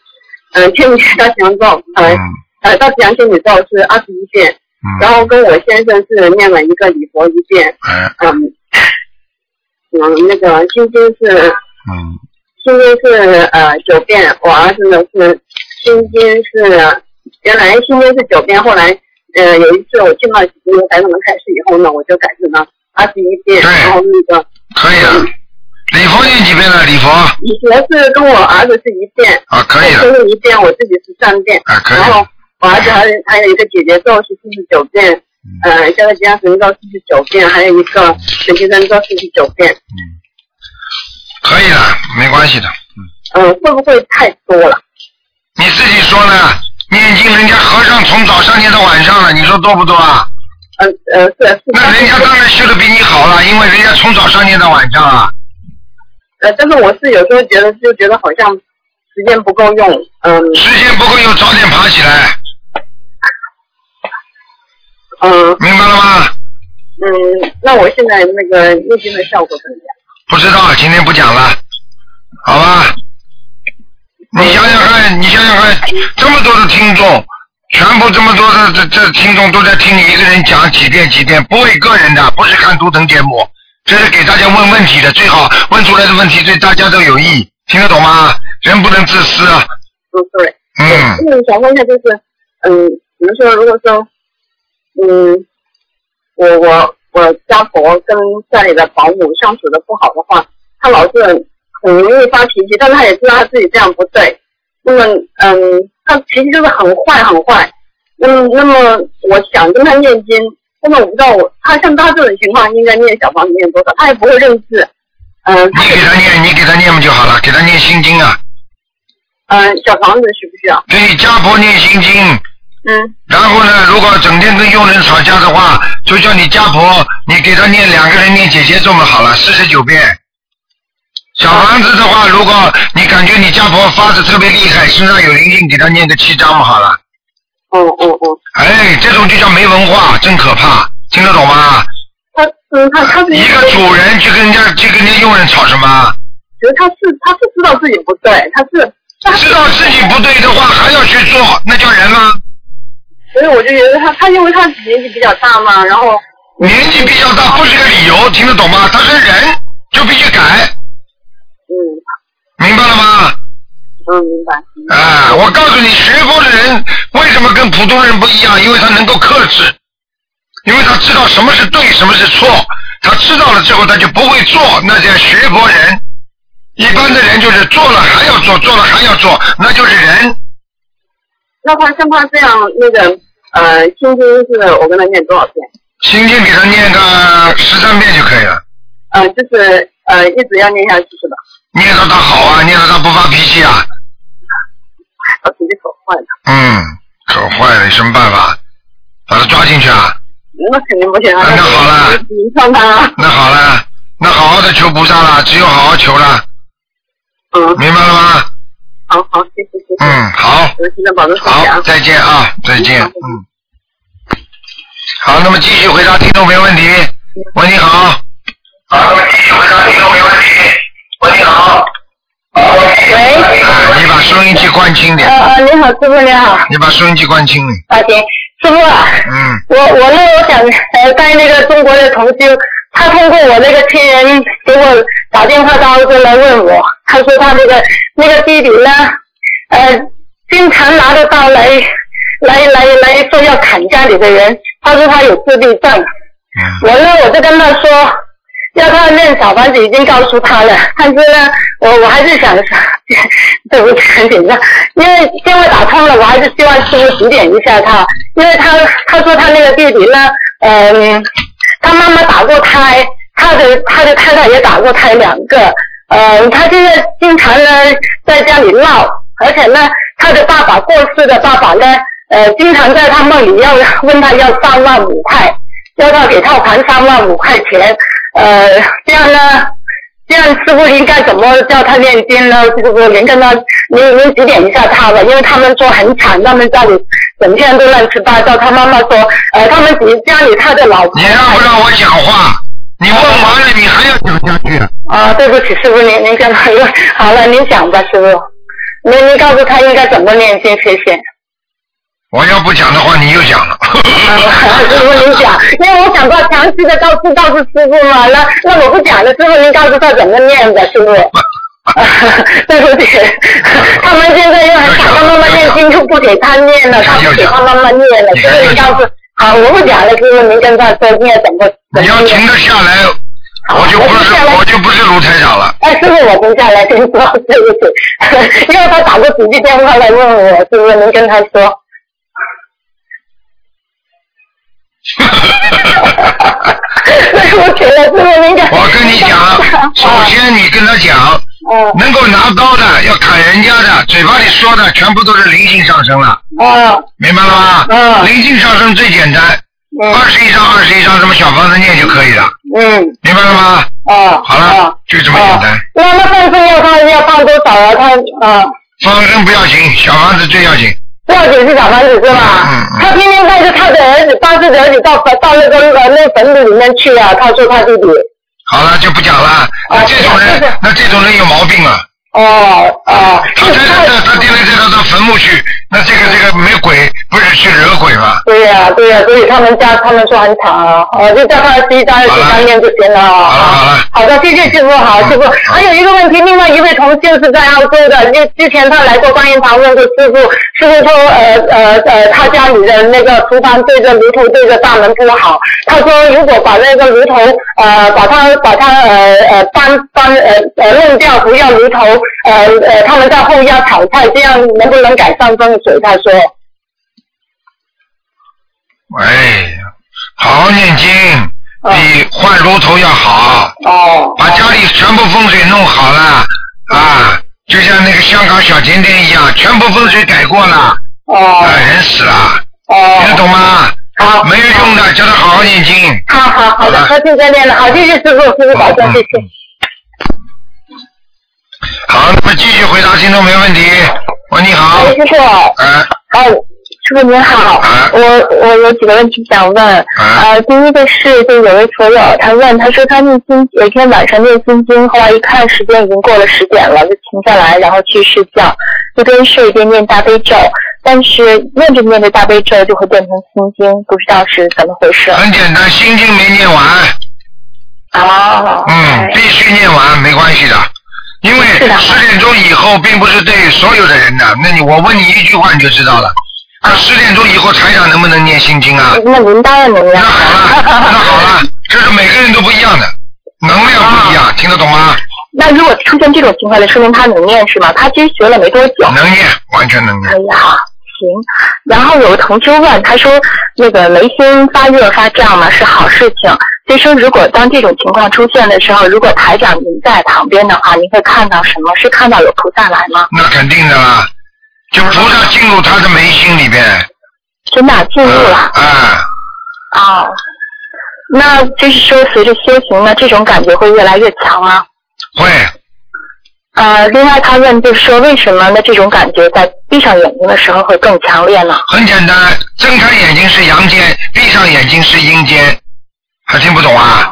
[SPEAKER 9] 嗯天女大祥咒呃
[SPEAKER 1] 嗯
[SPEAKER 9] 呃大吉祥天女咒是二十一遍，然后跟我先生是念了一个礼佛一遍，
[SPEAKER 1] 哎。
[SPEAKER 9] 嗯。嗯那个星星是
[SPEAKER 1] 嗯
[SPEAKER 9] 心经是呃九遍，我儿子呢是心经是原来心经是九遍，后来呃有一次我听到那个台长的开始以后呢，我就改成了二十一遍，然后那个
[SPEAKER 1] 可以啊。礼佛念几遍了？礼佛
[SPEAKER 9] 以前是跟我儿子是一遍，
[SPEAKER 1] 啊，可以了。
[SPEAKER 9] 我是一遍，我自己是三遍，
[SPEAKER 1] 啊，可以
[SPEAKER 9] 然后。我儿子还有还有一个姐姐咒是四十九遍，
[SPEAKER 1] 嗯
[SPEAKER 9] 呃，现在吉祥神咒四十九遍，还有一个准提神咒四十九遍，
[SPEAKER 1] 可以的，没关系的。
[SPEAKER 9] 嗯、会不会太多了？
[SPEAKER 1] 你自己说呢？念经人家和尚从早上念到晚上了，你说多不多啊？
[SPEAKER 9] 嗯呃是是。
[SPEAKER 1] 那人家当然修的比你好了，因为人家从早上念到晚上啊。
[SPEAKER 9] 呃，但是我是有时候觉得就觉得好像时间不够用，嗯。
[SPEAKER 1] 时间不够用，早点爬起来。
[SPEAKER 9] 嗯。
[SPEAKER 1] 明白了吗？
[SPEAKER 9] 嗯，那我现在那个念经的效果怎么样？
[SPEAKER 1] 不知道，今天不讲了，好吧？你想想看，你想想看，这么多的听众，全部这么多的这这听众都在听你一个人讲几遍几遍，不为个人的，不是看图腾节目，这是给大家问问题的，最好问出来的问题对大家都有益，听得懂吗？人不能自私啊。
[SPEAKER 9] 嗯，对。
[SPEAKER 1] 嗯。
[SPEAKER 9] 那我想问一下，就是嗯，比如说，如果说嗯，我我我家婆跟家里的保姆相处的不好的话，她老是很容易发脾气，但是她也知道她自己这样不对。那么，嗯，她脾气就是很坏很坏。那么，那么我想跟她念经，但是我不知道我她像她这种情况应该念小房子念多少，她也不会认字。嗯、
[SPEAKER 1] 你给他念，你给他念不就好了？给他念心经啊，
[SPEAKER 9] 嗯、小房子需不需要？
[SPEAKER 1] 给家婆念心经。
[SPEAKER 9] 嗯。
[SPEAKER 1] 然后呢，如果整天跟佣人吵架的话，就叫你家婆，你给他念两个人念姐姐这么好了，四十九遍。小房子的话，如果你感觉你家婆发的特别厉害，身上有灵性，给他念个七章嘛好了。
[SPEAKER 9] 哦哦哦。
[SPEAKER 1] 哎，这种就叫没文化，真可怕，听得懂吗？
[SPEAKER 9] 他嗯，他他是
[SPEAKER 1] 一个主人去跟人家去跟人家佣人吵什么？
[SPEAKER 9] 其实他是他是知道自己不对，他是
[SPEAKER 1] 知道自己不对的话还要去做，那叫人吗？
[SPEAKER 9] 所以我就觉得他他因为他年纪比较大嘛，然后
[SPEAKER 1] 年纪比较大不是个理由，听得懂吗？他是人，就必须改。
[SPEAKER 9] 嗯。
[SPEAKER 1] 明白了吗？
[SPEAKER 9] 嗯，明白。
[SPEAKER 1] 啊，我告诉你，学佛的人为什么跟普通人不一样？因为他能够克制，因为他知道什么是对，什么是错。他知道了之后，他就不会做，那叫学佛人。一般的人就是做了还要做，做了还要做，那就是人。
[SPEAKER 9] 那他像他这样那个呃心经是我跟他念多少遍？
[SPEAKER 1] 心经给他念个十三遍就可以了，
[SPEAKER 9] 呃，就是呃一直要念下去是吧？
[SPEAKER 1] 念到他好啊，念到他不发脾气啊。
[SPEAKER 9] 他脾气可坏了。
[SPEAKER 1] 嗯，可坏了，有什么办法？把他抓进去啊？
[SPEAKER 9] 那肯定不行啊！
[SPEAKER 1] 那好了，
[SPEAKER 9] 他啊。
[SPEAKER 1] 那好了，那好好的求菩萨了，只有好好求了。
[SPEAKER 9] 嗯。
[SPEAKER 1] 明白了吗？
[SPEAKER 9] 好好谢谢谢谢。
[SPEAKER 1] 嗯好。好再见啊再见嗯好那么继续回答听众朋友问题。喂你好。好继续回答听众朋友问题。
[SPEAKER 2] 喂你好。
[SPEAKER 1] 喂。你把收音机关轻点。
[SPEAKER 2] 啊啊你好师傅你好。
[SPEAKER 1] 你把收音机关轻点。
[SPEAKER 2] 啊行。师傅
[SPEAKER 1] 嗯。
[SPEAKER 2] 我我那我想呃带那个中国的投资他通过我那个亲人给我打电话到澳洲来问我。他说他那个那个弟弟呢，呃，经常拿着刀来来来来说要砍家里的人，他说他有自闭症。我呢，我就跟他说，要他认小房子已经告诉他了，但是呢，我我还是想，对不起，很紧张，因为电话打通了，我还是希望师傅指点一下他，因为他他说他那个弟弟呢，嗯、他妈妈打过胎，他的他的太太也打过胎两个，呃，他现在经常呢在家里闹，而且呢，他的爸爸过世的爸爸呢，呃，经常在他梦里要问他要三万五块。要他给套盘三万五块钱，呃，这样呢，这样师傅应该怎么叫他念经呢？师傅您跟他，您您指点一下他吧，因为他们说很惨，他们家里整天都乱七八糟。他妈妈说，呃，他们家里他的老婆。
[SPEAKER 1] 你让不让我讲话？你问完了，你还要讲下去？
[SPEAKER 2] 啊，对不起，师傅，您您跟他说好了，您讲吧，师傅，您您告诉他应该怎么念经，谢谢。
[SPEAKER 1] 我要不讲的话，你又讲了。
[SPEAKER 2] 师傅您讲，因为我想到详细的告诉告诉师傅嘛，那那我不讲了，师傅您告诉他怎么念的，师傅。对不起，他们现在又还想他妈妈念经，又不给他念了，他不给他妈妈念了，师傅您告诉，好，我不讲了，师傅您跟他说应该怎么怎
[SPEAKER 1] 你要。停得下来，我就不是我就不是卢台长了。
[SPEAKER 2] 哎，师傅，我停下来，跟你说，对不起，因为他打过几句电话来问我，师傅您跟他说。我觉得师傅您跟
[SPEAKER 1] 我跟你讲，首先你跟他讲，
[SPEAKER 2] 嗯
[SPEAKER 1] 能够拿刀的要砍人家的，嘴巴里说的全部都是灵性上升了，
[SPEAKER 2] 啊
[SPEAKER 1] 明白了吗？
[SPEAKER 2] 嗯
[SPEAKER 1] 灵性上升最简单，二十一张二十一张，什么小房子念就可以了，
[SPEAKER 2] 嗯
[SPEAKER 1] 明白了吗？
[SPEAKER 2] 啊
[SPEAKER 1] 好了，就这么简单。
[SPEAKER 2] 那那放生要他要放多少啊？他啊，
[SPEAKER 1] 放生不要紧，小房子最要紧。
[SPEAKER 2] 不要紧是小房子是吧？
[SPEAKER 1] 嗯
[SPEAKER 2] 他天天带着他的儿子，八岁的儿子到到那个呃那坟墓里面去啊，他说他弟弟。
[SPEAKER 1] 好了，就不讲了。那这种人，那这种人有毛病啊！
[SPEAKER 2] 哦哦，
[SPEAKER 1] 他天天他他天天带他到坟墓去，那这个这个没鬼，不是去惹鬼吗？
[SPEAKER 2] 对呀、对呀、所以他们家他们说很惨啊，哦，就叫他十一张、二十张念就行了啊。
[SPEAKER 1] 好了好了，
[SPEAKER 2] 好的，谢谢师傅，好师傅。还有一个问题，另外一位同修是在澳洲的，就之前他来过观音堂问过师傅，师傅说呃呃呃，他家里的那个厨房对着炉头对着大门不好，他说如果把那个炉头呃把它把它呃呃搬搬呃呃弄掉，不要炉头，呃呃他们在后院炒菜，这样能不能改善风水？他说。
[SPEAKER 1] 喂，好好念经，比换炉头要好。
[SPEAKER 2] 哦。
[SPEAKER 1] 把家里全部风水弄好了啊，就像那个香港小甜甜一样，全部风水改过了。
[SPEAKER 2] 哦。
[SPEAKER 1] 啊，人死了。
[SPEAKER 2] 哦。
[SPEAKER 1] 听得懂吗？
[SPEAKER 2] 好。
[SPEAKER 1] 没有用的，叫他好好念经。
[SPEAKER 2] 好好好的，他现在练了，好，谢谢师傅，师傅保重，谢谢。
[SPEAKER 1] 好，那么继续回答听众没问题。喂，你好。
[SPEAKER 6] 喂，师傅。
[SPEAKER 1] 哎。
[SPEAKER 6] 哎，师傅您好，我我有几个问题想问。呃，第一个是，就有位朋友他问，他说他念心，有一天晚上念心经，后来一看时间已经过了十点了，就停下来，然后去睡觉，一边睡一边念大悲咒，但是念着念着大悲咒就会变成心经，不知道是怎么回事。
[SPEAKER 1] 很简单，心经没念完。
[SPEAKER 6] 哦。
[SPEAKER 1] 嗯，必须念完，没关系的。因为十点钟以后并不是对所有的人的，那你我问你一句话你就知道了。那十点钟以后台长能不能念心经啊？
[SPEAKER 6] 那您当然能念。
[SPEAKER 1] 那好了，那好了，这是每个人都不一样的，能量不一样，听得懂吗？
[SPEAKER 6] 那如果出现这种情况呢，说明他能念是吗？他其实学了没多久。
[SPEAKER 1] 能念，完全能念。
[SPEAKER 6] 哎呀，行。然后有个同修问，他说那个眉心发热发胀嘛是好事情，所以说如果当这种情况出现的时候，如果台长您在旁边的话，您会看到什么？是看到有菩萨来吗？
[SPEAKER 1] 那肯定的啦，就菩萨进入他的眉心里边。
[SPEAKER 6] 真的进入了。
[SPEAKER 1] 啊。
[SPEAKER 6] 哦。那就是说，随着修行呢，这种感觉会越来越强吗？
[SPEAKER 1] 会。
[SPEAKER 6] 呃，另外他问就是说，为什么呢？这种感觉在闭上眼睛的时候会更强烈呢？
[SPEAKER 1] 很简单，睁开眼睛是阳间，闭上眼睛是阴间，还听不懂啊？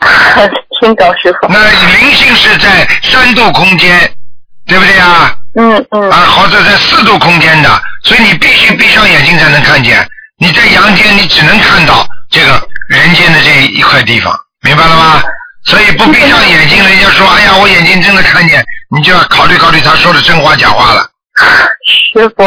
[SPEAKER 6] 听懂师傅。
[SPEAKER 1] 那灵性是在三度空间，对不对啊？
[SPEAKER 6] 嗯嗯。
[SPEAKER 1] 啊，或者在四度空间的，所以你必须闭上眼睛才能看见。你在阳间，你只能看到这个人间的这一块地方，明白了吗？所以不闭上眼睛，人家说，哎呀，我眼睛真的看见，你就要考虑考虑他说的真话假话了。
[SPEAKER 6] 师傅，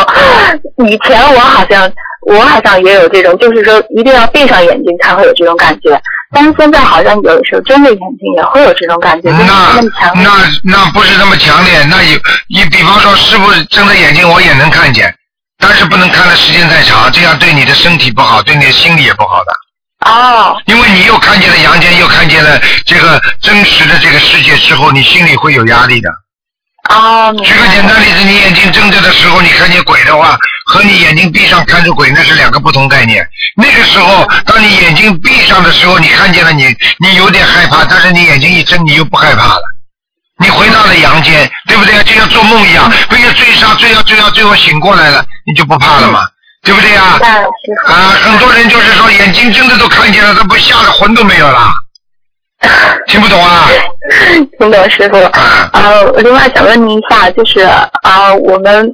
[SPEAKER 6] 以前我好像我好像也有这种，就是说一定要闭上眼睛才会有这种感觉。但是现在好像有的时候睁着眼睛也会有这种感觉，就是
[SPEAKER 1] 那
[SPEAKER 6] 那么强烈。
[SPEAKER 1] 那那不是那么强烈，那有你比方说师傅睁着眼睛我也能看见，但是不能看的时间太长，这样对你的身体不好，对你的心理也不好的。
[SPEAKER 6] 哦。
[SPEAKER 1] 因为你又看见了阳间，又看见了这个真实的这个世界之后，你心里会有压力的。
[SPEAKER 6] 哦。
[SPEAKER 1] 举个简单例子，你眼睛睁着的时候，你看见鬼的话，和你眼睛闭上看着鬼，那是两个不同概念。那个时候，当你眼睛闭上的时候，你看见了你，你有点害怕，但是你眼睛一睁，你又不害怕了。你回到了阳间，对不对？就像做梦一样，被人追杀，追啊追啊，最后醒过来了，你就不怕了嘛，对不对呀？啊，很多人就是说眼睛睁着都看见了，他不吓得魂都没有了。听不懂啊？
[SPEAKER 6] 听懂师傅。呃，另外想问您一下，就是啊、我们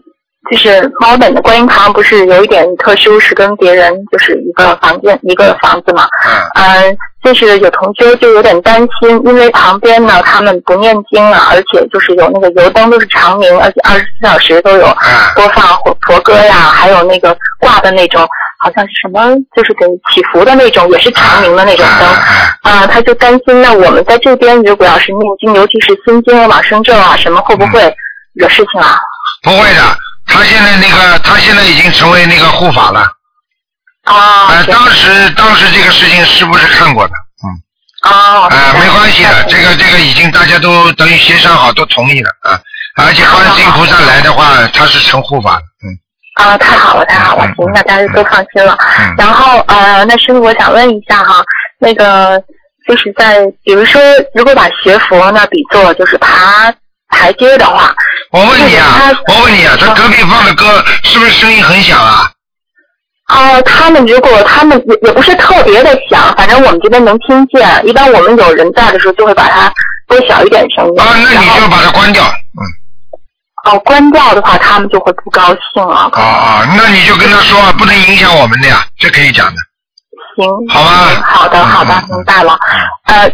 [SPEAKER 6] 就是猫本的观音堂不是有一点特殊，是跟别人就是一个房间一个房子嘛？嗯。就是有同学就有点担心，因为旁边呢他们不念经啊，而且就是有那个油灯都是长明，而且二十四小时都有播放佛佛歌呀，还有那个挂的那种。好像是什么，就是给祈福的那种，也是长明的那种灯啊、他就担心，那我们在这边如果要是念经，尤其是心经啊、往生咒啊什么，会不会惹事情啊？
[SPEAKER 1] 不会的，他现在那个，他现在已经成为那个护法了。
[SPEAKER 6] 啊。
[SPEAKER 1] 呃，当时当时这个事情是不是看过的？
[SPEAKER 6] 哦。
[SPEAKER 1] 啊，没关系的，这个这个已经大家都等于协商好，都同意了啊。而且观世音菩萨来的话，他是成护法的，嗯。
[SPEAKER 6] 啊，太好了，太好了，行，那大家都放心了。然后呃，那师傅，我想问一下哈，那个就是在比如说，如果把学佛那比作就是爬台阶的话，
[SPEAKER 1] 我问你啊，我问你啊，他隔壁放的歌是不是声音很响啊？
[SPEAKER 6] 哦，他们如果他们也也不是特别的响，反正我们这边能听见。一般我们有人在的时候，就会把它拨小一点声音。
[SPEAKER 1] 啊，那你就把它关掉。
[SPEAKER 6] 嗯哦，关掉的话，他们就会不高兴了。
[SPEAKER 1] 啊啊，那你就跟他说，不能影响我们的呀，这可以讲的。
[SPEAKER 6] 行。
[SPEAKER 1] 好吧。
[SPEAKER 6] 嗯好的，好的，明白了。呃，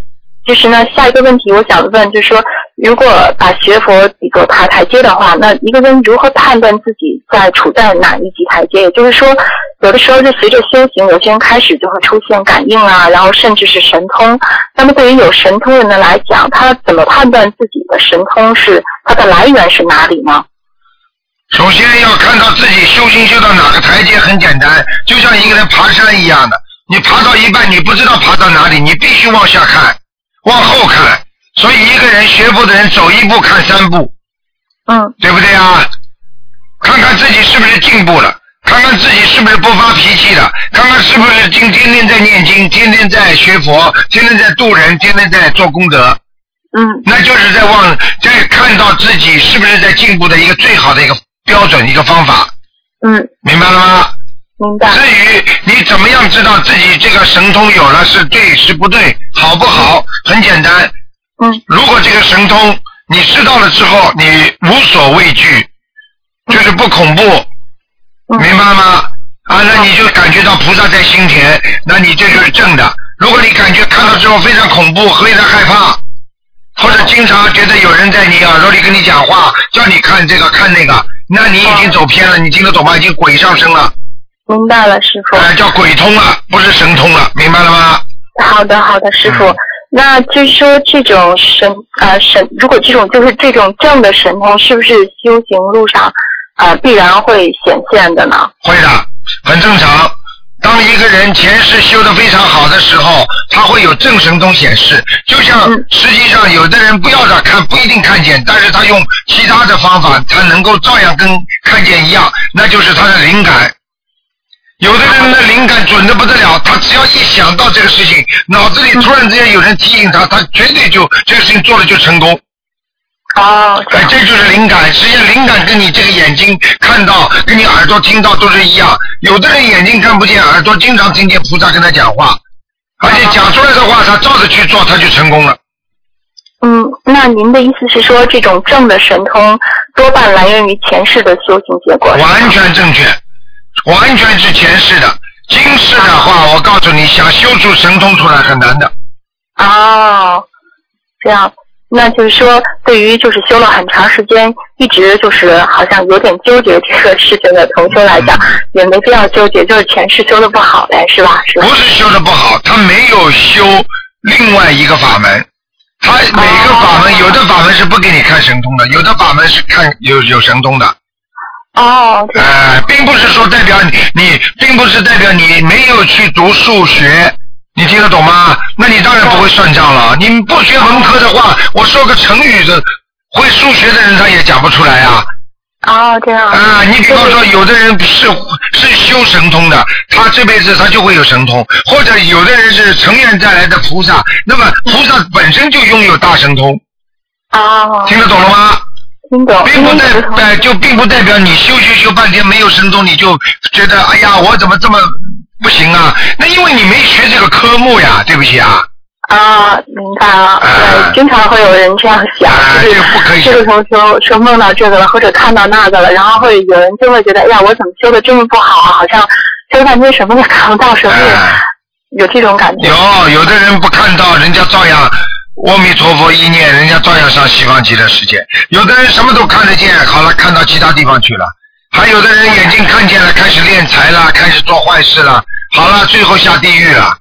[SPEAKER 6] 就是呢，下一个问题我想问，就是说，如果把学佛比作爬台阶的话，那一个人如何判断自己在处在哪一级台阶？也就是说，有的时候就随着修行，有些人开始就会出现感应啊，然后甚至是神通。那么对于有神通人的来讲，他怎么判断自己的神通是它的来源是哪里呢？
[SPEAKER 1] 首先要看到自己修行修到哪个台阶，很简单，就像一个人爬山一样的，你爬到一半，你不知道爬到哪里，你必须往下看，往后看。所以一个人学佛的人，走一步看三步，
[SPEAKER 6] 嗯，
[SPEAKER 1] 对不对啊？看看自己是不是进步了，看看自己是不是不发脾气了，看看是不是今天天在念经，天天在学佛，天天在度人，天天在做功德。
[SPEAKER 6] 嗯，
[SPEAKER 1] 那就是在往在看到自己是不是在进步的一个最好的一个标准一个方法，
[SPEAKER 6] 嗯，
[SPEAKER 1] 明白了吗？
[SPEAKER 6] 明白。
[SPEAKER 1] 至于你怎么样知道自己这个神通有了是对是不对，好不好？很简单。
[SPEAKER 6] 嗯。
[SPEAKER 1] 如果这个神通你知道了之后，你无所畏惧，就是不恐怖，明白吗？啊，那你就感觉到菩萨在心田，那你这就是正的。如果你感觉看到之后非常恐怖，非常害怕，或者经常觉得有人在你耳朵里跟你讲话，叫你看这个看那个，那你已经走偏了，你听得懂吗？已经鬼上身了，
[SPEAKER 6] 明白了，师傅。
[SPEAKER 1] 哎、叫鬼通了，不是神通了，明白了吗？
[SPEAKER 6] 好的，好的，师傅。那就是说，这种神呃神，如果这种就是这种正的神通，是不是修行路上呃必然会显现的呢？
[SPEAKER 1] 会的，很正常。当一个人前世修的非常好的时候，他会有正神通显示。就像实际上有的人不要他看，不一定看见，但是他用其他的方法，他能够照样跟看见一样，那就是他的灵感。有的人的灵感准的不得了，他只要一想到这个事情，脑子里突然之间有人提醒他，他绝对就这个事情做了就成功。
[SPEAKER 6] 哦，
[SPEAKER 1] 哎，这就是灵感。实际上，灵感跟你这个眼睛看到，跟你耳朵听到都是一样。有的人眼睛看不见，耳朵经常听见菩萨跟他讲话，而且讲出来的话，他照着去做，他就成功了。
[SPEAKER 6] 嗯，那您的意思是说，这种正的神通多半来源于前世的修行结果？
[SPEAKER 1] 完全正确，完全是前世的。今世的话，我告诉你，想修出神通出来很难的。
[SPEAKER 6] 哦，这样，那就是说，对于就是修了很长时间，一直就是好像有点纠结这个事情的同修来讲，也没必要纠结，就是前世修的不好呗，是吧？是吧？
[SPEAKER 1] 不是修的不好，他没有修另外一个法门。他每个法门，有的法门是不给你看神通的，有的法门是看有有神通的。
[SPEAKER 6] 哦。
[SPEAKER 1] 哎，并不是说代表你，你并不是代表你没有去读数学，你听得懂吗？那你当然不会算账了。你不学文科的话，我说个成语的，会数学的人他也讲不出来啊。
[SPEAKER 6] 哦，这样。
[SPEAKER 1] 啊，你比方说，有的人是是修神通的，他这辈子他就会有神通；或者有的人是成愿再来的菩萨，那么菩萨本身就拥有大神通。
[SPEAKER 6] 哦。
[SPEAKER 1] 听得懂了吗？
[SPEAKER 6] 听懂。
[SPEAKER 1] 并不代代就并不代表你修修修半天没有神通，你就觉得哎呀，我怎么这么不行啊？那因为你没学这个科目呀，对不起啊。
[SPEAKER 6] 啊，明白了。对，经常会有人这样想，就是这个同学说梦到这个了，或者看到那个了，然后会有人就会觉得，哎呀，我怎么修的这么不好啊？好像修半天什么也看不到，什么也有这种感觉。
[SPEAKER 1] 有，有的人不看到，人家照样阿弥陀佛一念，人家照样上西方极乐世界。有的人什么都看得见，好了，看到其他地方去了。还有的人眼睛看见了，开始敛财了，开始做坏事了，好了，最后下地狱了。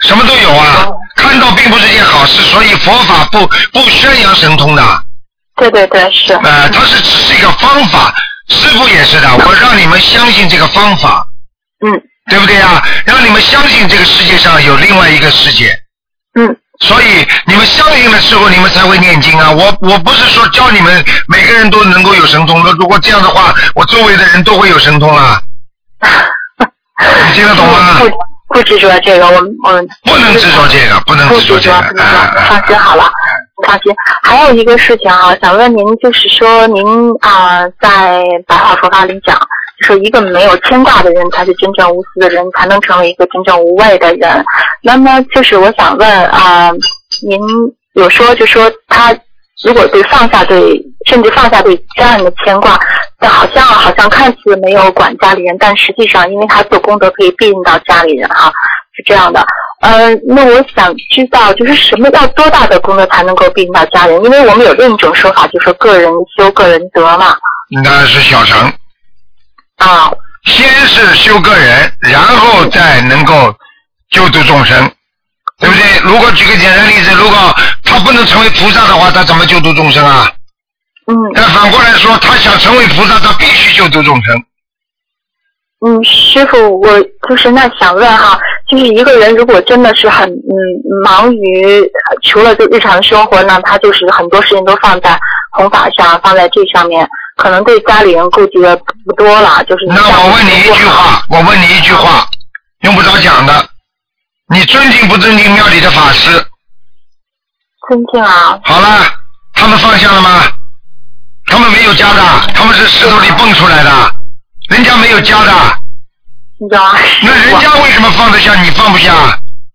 [SPEAKER 1] 什么都有啊，看到并不是件好事，所以佛法不不宣扬神通的。
[SPEAKER 6] 对对对，是。
[SPEAKER 1] 呃，它是只是一个方法，师傅也是的，我让你们相信这个方法。
[SPEAKER 6] 嗯。
[SPEAKER 1] 对不对啊？让你们相信这个世界上有另外一个世界。
[SPEAKER 6] 嗯。
[SPEAKER 1] 所以你们相应的时候，你们才会念经啊！我我不是说教你们每个人都能够有神通，那如果这样的话，我周围的人都会有神通啊。你听得懂吗？
[SPEAKER 6] 不不执着这个，我们我
[SPEAKER 1] 不能执着这个，不能执着这个，
[SPEAKER 6] 放心好了，放心。还有一个事情啊，想问您，就是说您啊，在白话佛法里讲，说一个没有牵挂的人，才是真正无私的人，才能成为一个真正无畏的人。那么，就是我想问啊，您有说就说他。如果对放下对，甚至放下对家人的牵挂，但好像好像看似没有管家里人，但实际上，因为他做功德可以庇应到家里人哈，是这样的。呃，那我想知道，就是什么要多大的功德才能够庇应到家人？因为我们有另一种说法，就说个人修个人德嘛。
[SPEAKER 1] 那是小乘。
[SPEAKER 6] 啊。
[SPEAKER 1] 先是修个人，然后再能够救度众生。对不对？如果举个简单例子，如果他不能成为菩萨的话，他怎么救度众生啊？
[SPEAKER 6] 嗯。
[SPEAKER 1] 但反过来说，他想成为菩萨，他必须救度众生。
[SPEAKER 6] 嗯，师傅，我就是那想问哈，就是一个人如果真的是很嗯忙于除了就日常生活呢，他就是很多事情都放在弘法上，放在这上面，可能对家里人顾及的不多了，就是。
[SPEAKER 1] 那我问你一句话，我问你一句话，用不着讲的。你尊敬不尊敬庙里的法师？
[SPEAKER 6] 尊敬啊。
[SPEAKER 1] 好了，他们放下了吗？他们没有家的，他们是石头里蹦出来的，人家没有家的。那人家为什么放得下，你放不下？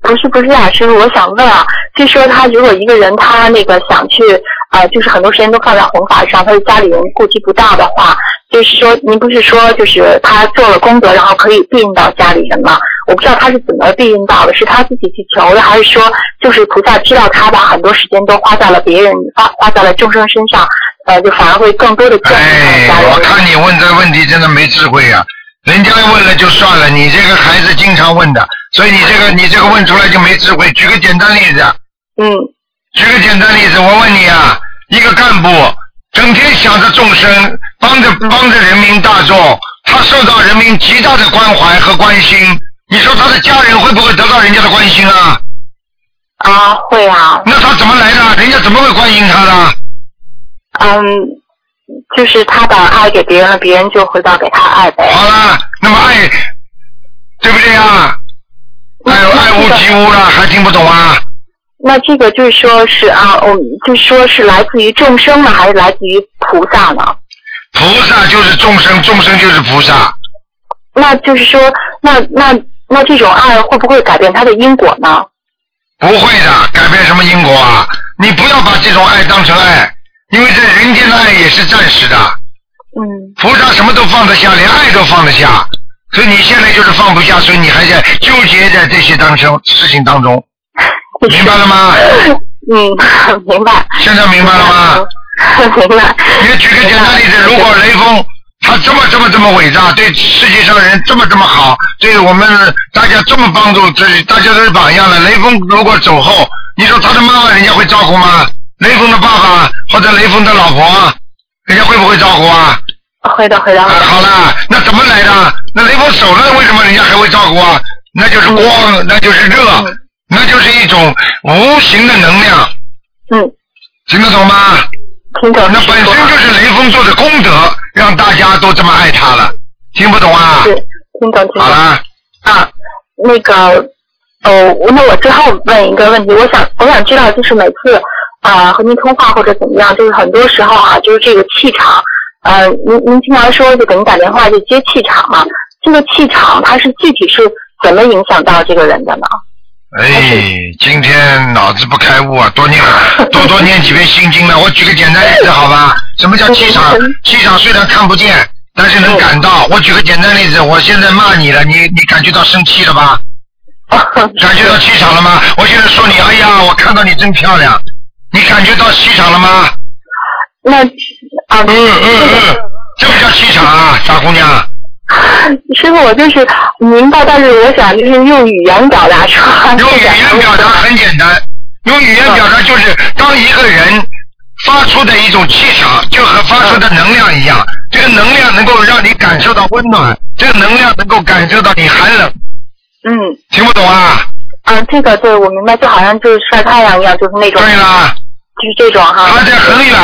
[SPEAKER 6] 不是不是啊，师傅，我想问啊，就说他如果一个人他那个想去啊，就是很多时间都放在弘法上，他的家里人顾及不到的话，就是说您不是说就是他做了功德，然后可以庇应到家里人吗？我不知道他是怎么庇应到的，是他自己去求的，还是说就是菩萨知道他把很多时间都花在了别人，花花在了众生身上，呃，就反而会更多的眷
[SPEAKER 1] 顾家人。我看你问这个问题真的没智慧呀！人家问了就算了，你这个孩子经常问的，所以你这个你这个问出来就没智慧。举个简单例子。
[SPEAKER 6] 嗯。
[SPEAKER 1] 举个简单例子，我问你啊，一个干部整天想着众生，帮着帮着人民大众，他受到人民极大的关怀和关心。你说他的家人会不会得到人家的关心啊？
[SPEAKER 6] 啊，会啊。
[SPEAKER 1] 那他怎么来的？人家怎么会关心他的？
[SPEAKER 6] 嗯，就是他把爱给别人了，别人就回报给他爱呗。
[SPEAKER 1] 好了，那么爱，对不对啊？爱爱屋及乌了，还听不懂啊？
[SPEAKER 6] 那这个就是说是啊，我就说是来自于众生呢，还是来自于菩萨呢？
[SPEAKER 1] 菩萨就是众生，众生就是菩萨。
[SPEAKER 6] 那就是说，那那。那这种爱会不会改变他的因果呢？
[SPEAKER 1] 不会的，改变什么因果啊？你不要把这种爱当成爱，因为这人间的爱也是暂时的。
[SPEAKER 6] 嗯。
[SPEAKER 1] 菩萨什么都放得下，连爱都放得下，所以你现在就是放不下，所以你还在纠结在这些当中事情当中，明白了吗？
[SPEAKER 6] 嗯，明白。
[SPEAKER 1] 现在明白了吗？
[SPEAKER 6] 明白。
[SPEAKER 1] 你举个简单例子，如果雷锋他这么这么这么伟大，对世界上人这么这么好，对我们大家这么帮助，这大家都是榜样了。雷锋如果走后，你说他的妈妈人家会照顾吗？雷锋的爸爸或者雷锋的老婆，人家会不会照顾啊？
[SPEAKER 6] 会的，会的。
[SPEAKER 1] 啊，好了，那怎么来的？那雷锋走了，为什么人家还会照顾啊？那就是光，那就是热，那就是一种无形的能量。
[SPEAKER 6] 嗯。
[SPEAKER 1] 听得懂吗？
[SPEAKER 6] 听懂。
[SPEAKER 1] 那本身就是雷锋做的功德，让大家都这么爱他了。听不懂啊？
[SPEAKER 6] 是，听懂，听懂。
[SPEAKER 1] 好了。
[SPEAKER 6] 啊，那个，哦，那我最后问一个问题，我想，我想知道，就是每次啊和您通话或者怎么样，就是很多时候啊，就是这个气场，呃，您您经常说就给您打电话就接气场嘛，这个气场它是具体是怎么影响到这个人的呢？
[SPEAKER 1] 哎，今天脑子不开悟啊，多念 多多念几遍心经了。我举个简单例子好吧？什么叫气场？气场虽然看不见，但是能感到。我举个简单例子，我现在骂你了，你你感觉到生气了吧？感觉到气场了吗？我现在说你，哎呀，我看到你真漂亮，你感觉到气场了吗？
[SPEAKER 6] 那啊，
[SPEAKER 1] 嗯嗯嗯，这不叫气场啊，傻姑娘。
[SPEAKER 6] 师傅，我就是明白，但是我想就是用语言表达出来。
[SPEAKER 1] 用语言表达很简单，用语言表达就是当一个人发出的一种气场，就和发出的能量一样，这个能量能够让你感受到温暖，这个能量能够感受到你寒冷。
[SPEAKER 6] 嗯。
[SPEAKER 1] 听不懂啊？
[SPEAKER 6] 啊，这个对我明白，就好像就是晒太阳一样，就是那种。
[SPEAKER 1] 对啦。
[SPEAKER 6] 就是这种哈。
[SPEAKER 1] 它在很远，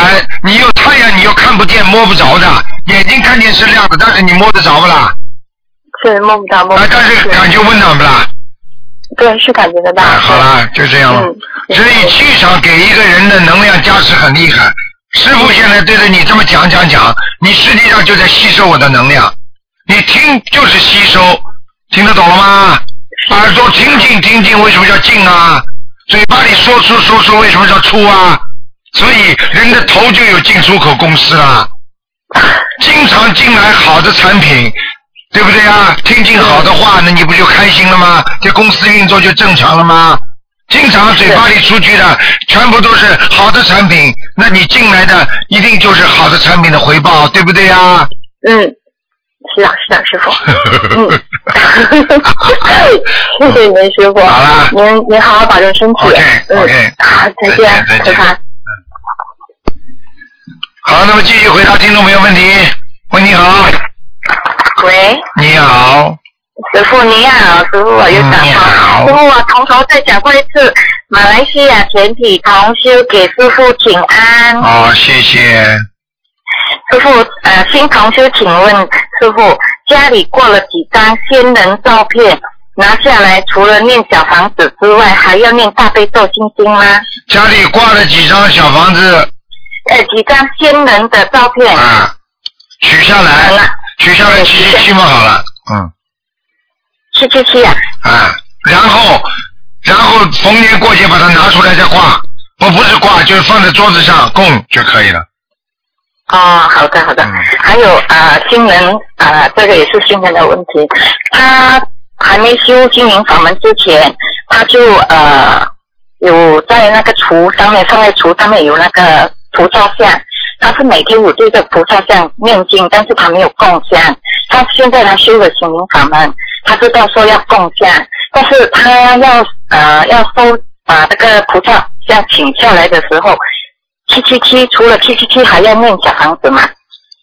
[SPEAKER 1] 你又太阳，你又看不见、摸不着的，眼睛看见是亮的，但是你摸得着不啦？
[SPEAKER 6] 是摸不着，摸不着。
[SPEAKER 1] 但是感觉温暖不啦？
[SPEAKER 6] 对，是感觉得到。
[SPEAKER 1] 好啦，就这样了。所以气场给一个人的能量加持很厉害。师傅现在对着你这么讲讲讲，你实际上就在吸收我的能量。你听就是吸收，听得懂了吗？耳朵听进听进，为什么叫进啊？嘴巴里说出说出，为什么叫出啊？所以人的头就有进出口公司啦。经常进来好的产品，对不对啊？听进好的话，那你不就开心了吗？这公司运作就正常了吗？经常嘴巴里出去的全部都是好的产品，那你进来的一定就是好的产品的回报，对不对呀？
[SPEAKER 6] 嗯。是啊，是啊，师傅。嗯，谢谢您，师傅。
[SPEAKER 1] 好了。
[SPEAKER 6] 您您好好保重身体。
[SPEAKER 1] OK，OK。
[SPEAKER 6] 好，再见，
[SPEAKER 1] 再见。好，那么继续回答听众朋友问题。喂，你好。
[SPEAKER 10] 喂。
[SPEAKER 1] 你好。
[SPEAKER 10] 师傅你好，师傅我又打
[SPEAKER 1] 你好。
[SPEAKER 10] 师傅我从头再讲过一次，马来西亚全体同修给师傅请安。
[SPEAKER 1] 好，谢谢。
[SPEAKER 10] 师傅，呃，新同学，请问师傅，家里挂了几张仙人照片，拿下来除了念小房子之外，还要念大悲咒心经吗？
[SPEAKER 1] 家里挂了几张小房子？
[SPEAKER 10] 呃，几张仙人的照片。
[SPEAKER 1] 啊，取下来，取下来七七七嘛，好了，嗯。
[SPEAKER 10] 七七七啊。
[SPEAKER 1] 啊，然后，然后逢年过节把它拿出来再挂，不不是挂，就是放在桌子上供就可以了。
[SPEAKER 10] 哦，好的好的，还有啊，新人啊，这个也是新人的问题。他还没修心灵法门之前，他就呃有在那个厨上面，上面厨上面有那个菩萨像，他是每天有对着菩萨像念经，但是他没有供香。他现在他修了心灵法门，他知道说要供香，但是他要呃要收把这个菩萨像请下来的时候。七七七，除了七七七，还要念小房子吗？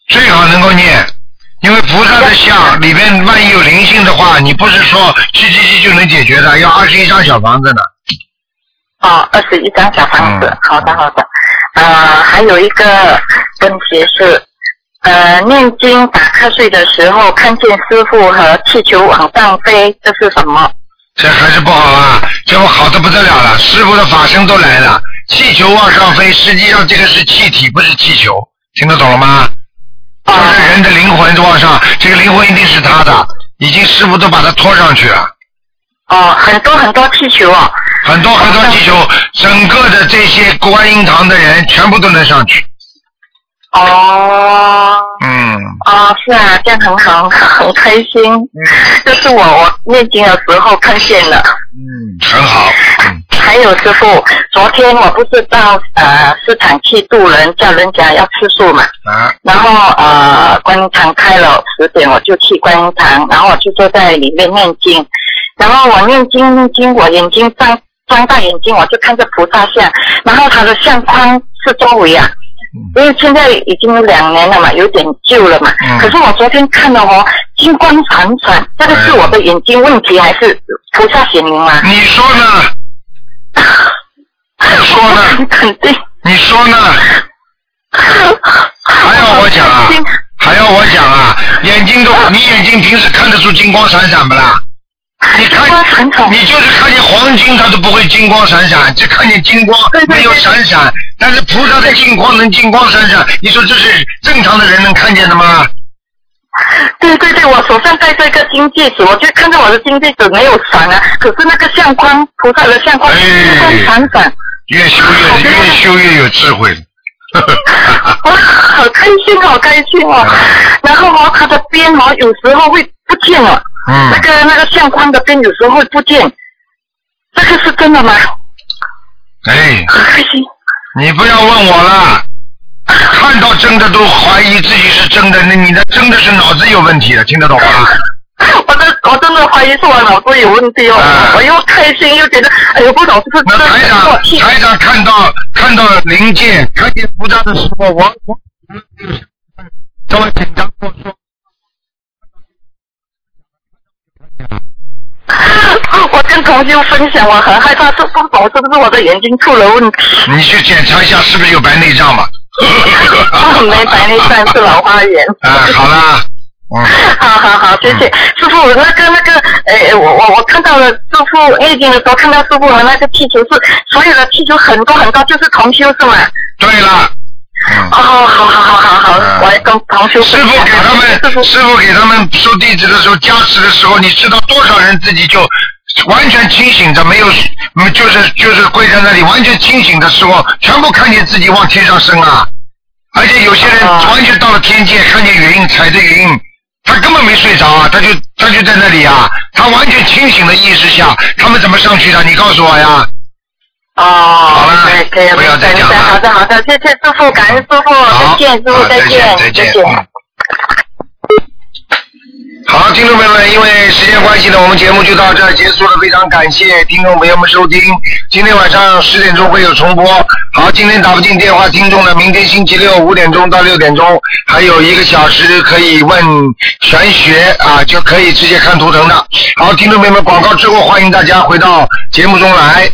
[SPEAKER 1] 最好能够念，因为菩萨的像里面万一有灵性的话，你不是说七七七就能解决的，要二十一张小房子呢。
[SPEAKER 10] 哦，二十一张小房子，好的好的。呃，还有一个问题是，呃，念经打瞌睡的时候，看见师傅和气球往上飞，这是什么？
[SPEAKER 1] 这还是不好啊，这不好的不得了了，师傅的法身都来了。气球往上飞，实际上这个是气体，不是气球，听得懂了吗？就是人的灵魂往上，这个灵魂一定是他的，已经师傅都把他拖上去了。
[SPEAKER 10] 哦，很多很多气球啊。
[SPEAKER 1] 很多很多气球，整个的这些观音堂的人全部都能上去。
[SPEAKER 10] 哦。
[SPEAKER 1] 嗯。
[SPEAKER 10] 啊，是啊，这样很好，很开心。嗯。这是我我念经的时候看见的。
[SPEAKER 1] 嗯，很好。嗯。
[SPEAKER 10] 还有师傅，昨天我不是到呃市场去渡人，叫人家要吃素嘛。
[SPEAKER 1] 啊。
[SPEAKER 10] 然后呃观音堂开了十点，我就去观音堂，然后我就坐在里面念经。然后我念经念经，我眼睛张张大眼睛，我就看着菩萨像，然后他的相框是周围啊。因为现在已经两年了嘛，有点旧了嘛。
[SPEAKER 1] 嗯。
[SPEAKER 10] 可是我昨天看到哦，金光闪闪，这个是我的眼睛问题还是菩萨显灵吗？
[SPEAKER 1] 你说呢？你说呢？
[SPEAKER 10] 肯定。
[SPEAKER 1] 你说呢？还要我讲啊？还要我讲啊？眼睛都，你眼睛平时看得出金光闪闪不啦？你看，你就是看见黄金，它都不会金光闪闪，只看见金光没有闪闪。但是菩萨的金光能金光闪闪，你说这是正常的人能看见的吗？
[SPEAKER 10] 对对对，我手上戴着一个金戒指，我就看到我的金戒指没有闪啊，可是那个相框，菩萨的相框金光闪闪。
[SPEAKER 1] 越修越越修越有智慧。
[SPEAKER 10] 我，好开心，好开心哦！然后哦，它的边哦，有时候会不见了。
[SPEAKER 1] 嗯。
[SPEAKER 10] 那个那个相框的边有时候会不见，这个是真的吗？
[SPEAKER 1] 哎。
[SPEAKER 10] 很开心。
[SPEAKER 1] 你不要问我了，看到真的都怀疑自己是真的，那你的真的是脑子有问题了，听得懂吗？
[SPEAKER 10] 我真我真的怀疑是我脑子有问题哦，我又开心又觉得，哎呦，不懂是不是？
[SPEAKER 1] 那台长台长看到看到零件看见菩萨的时候，我我稍微紧张，我说。
[SPEAKER 10] 我跟同学分享，我很害怕，是不懂是不是我的眼睛出了问题？
[SPEAKER 1] 你去检查一下，是不是有白内障吧？
[SPEAKER 10] 没白内障，是老花眼。
[SPEAKER 1] 啊，好啦，嗯。
[SPEAKER 10] 好好好，谢谢师傅。那个那个，呃，我我我看到了师傅念经的时候，看到师傅的那个气球是所有的气球很多很多，就是同修是吗？
[SPEAKER 1] 对了。
[SPEAKER 10] 哦，好好好好好，我跟同修
[SPEAKER 1] 师傅给他们，师傅给他们收弟子的时候加持的时候，你知道多少人自己就完全清醒着，没有，就是就是跪在那里完全清醒的时候，全部看见自己往天上升啊！而且有些人完全到了天界，看见云，踩着云，他根本没睡着啊，他就他就在那里啊，他完全清醒的意识下，他们怎么上去的？你告诉我呀！
[SPEAKER 10] 哦，可以可以，
[SPEAKER 1] 不要再讲了。
[SPEAKER 10] 好的好的，谢谢师傅，感恩师傅，再见师傅，再见
[SPEAKER 1] 再见。
[SPEAKER 10] 见。
[SPEAKER 1] 好，听众朋友们，因为时间关系呢，我们节目就到这儿结束了。非常感谢听众朋友们收听，今天晚上十点钟会有重播。好，今天打不进电话，听众呢，明天星期六五点钟到六点钟还有一个小时可以问玄学啊，就可以直接看图腾的。好，听众朋友们，广告之后欢迎大家回到节目中来。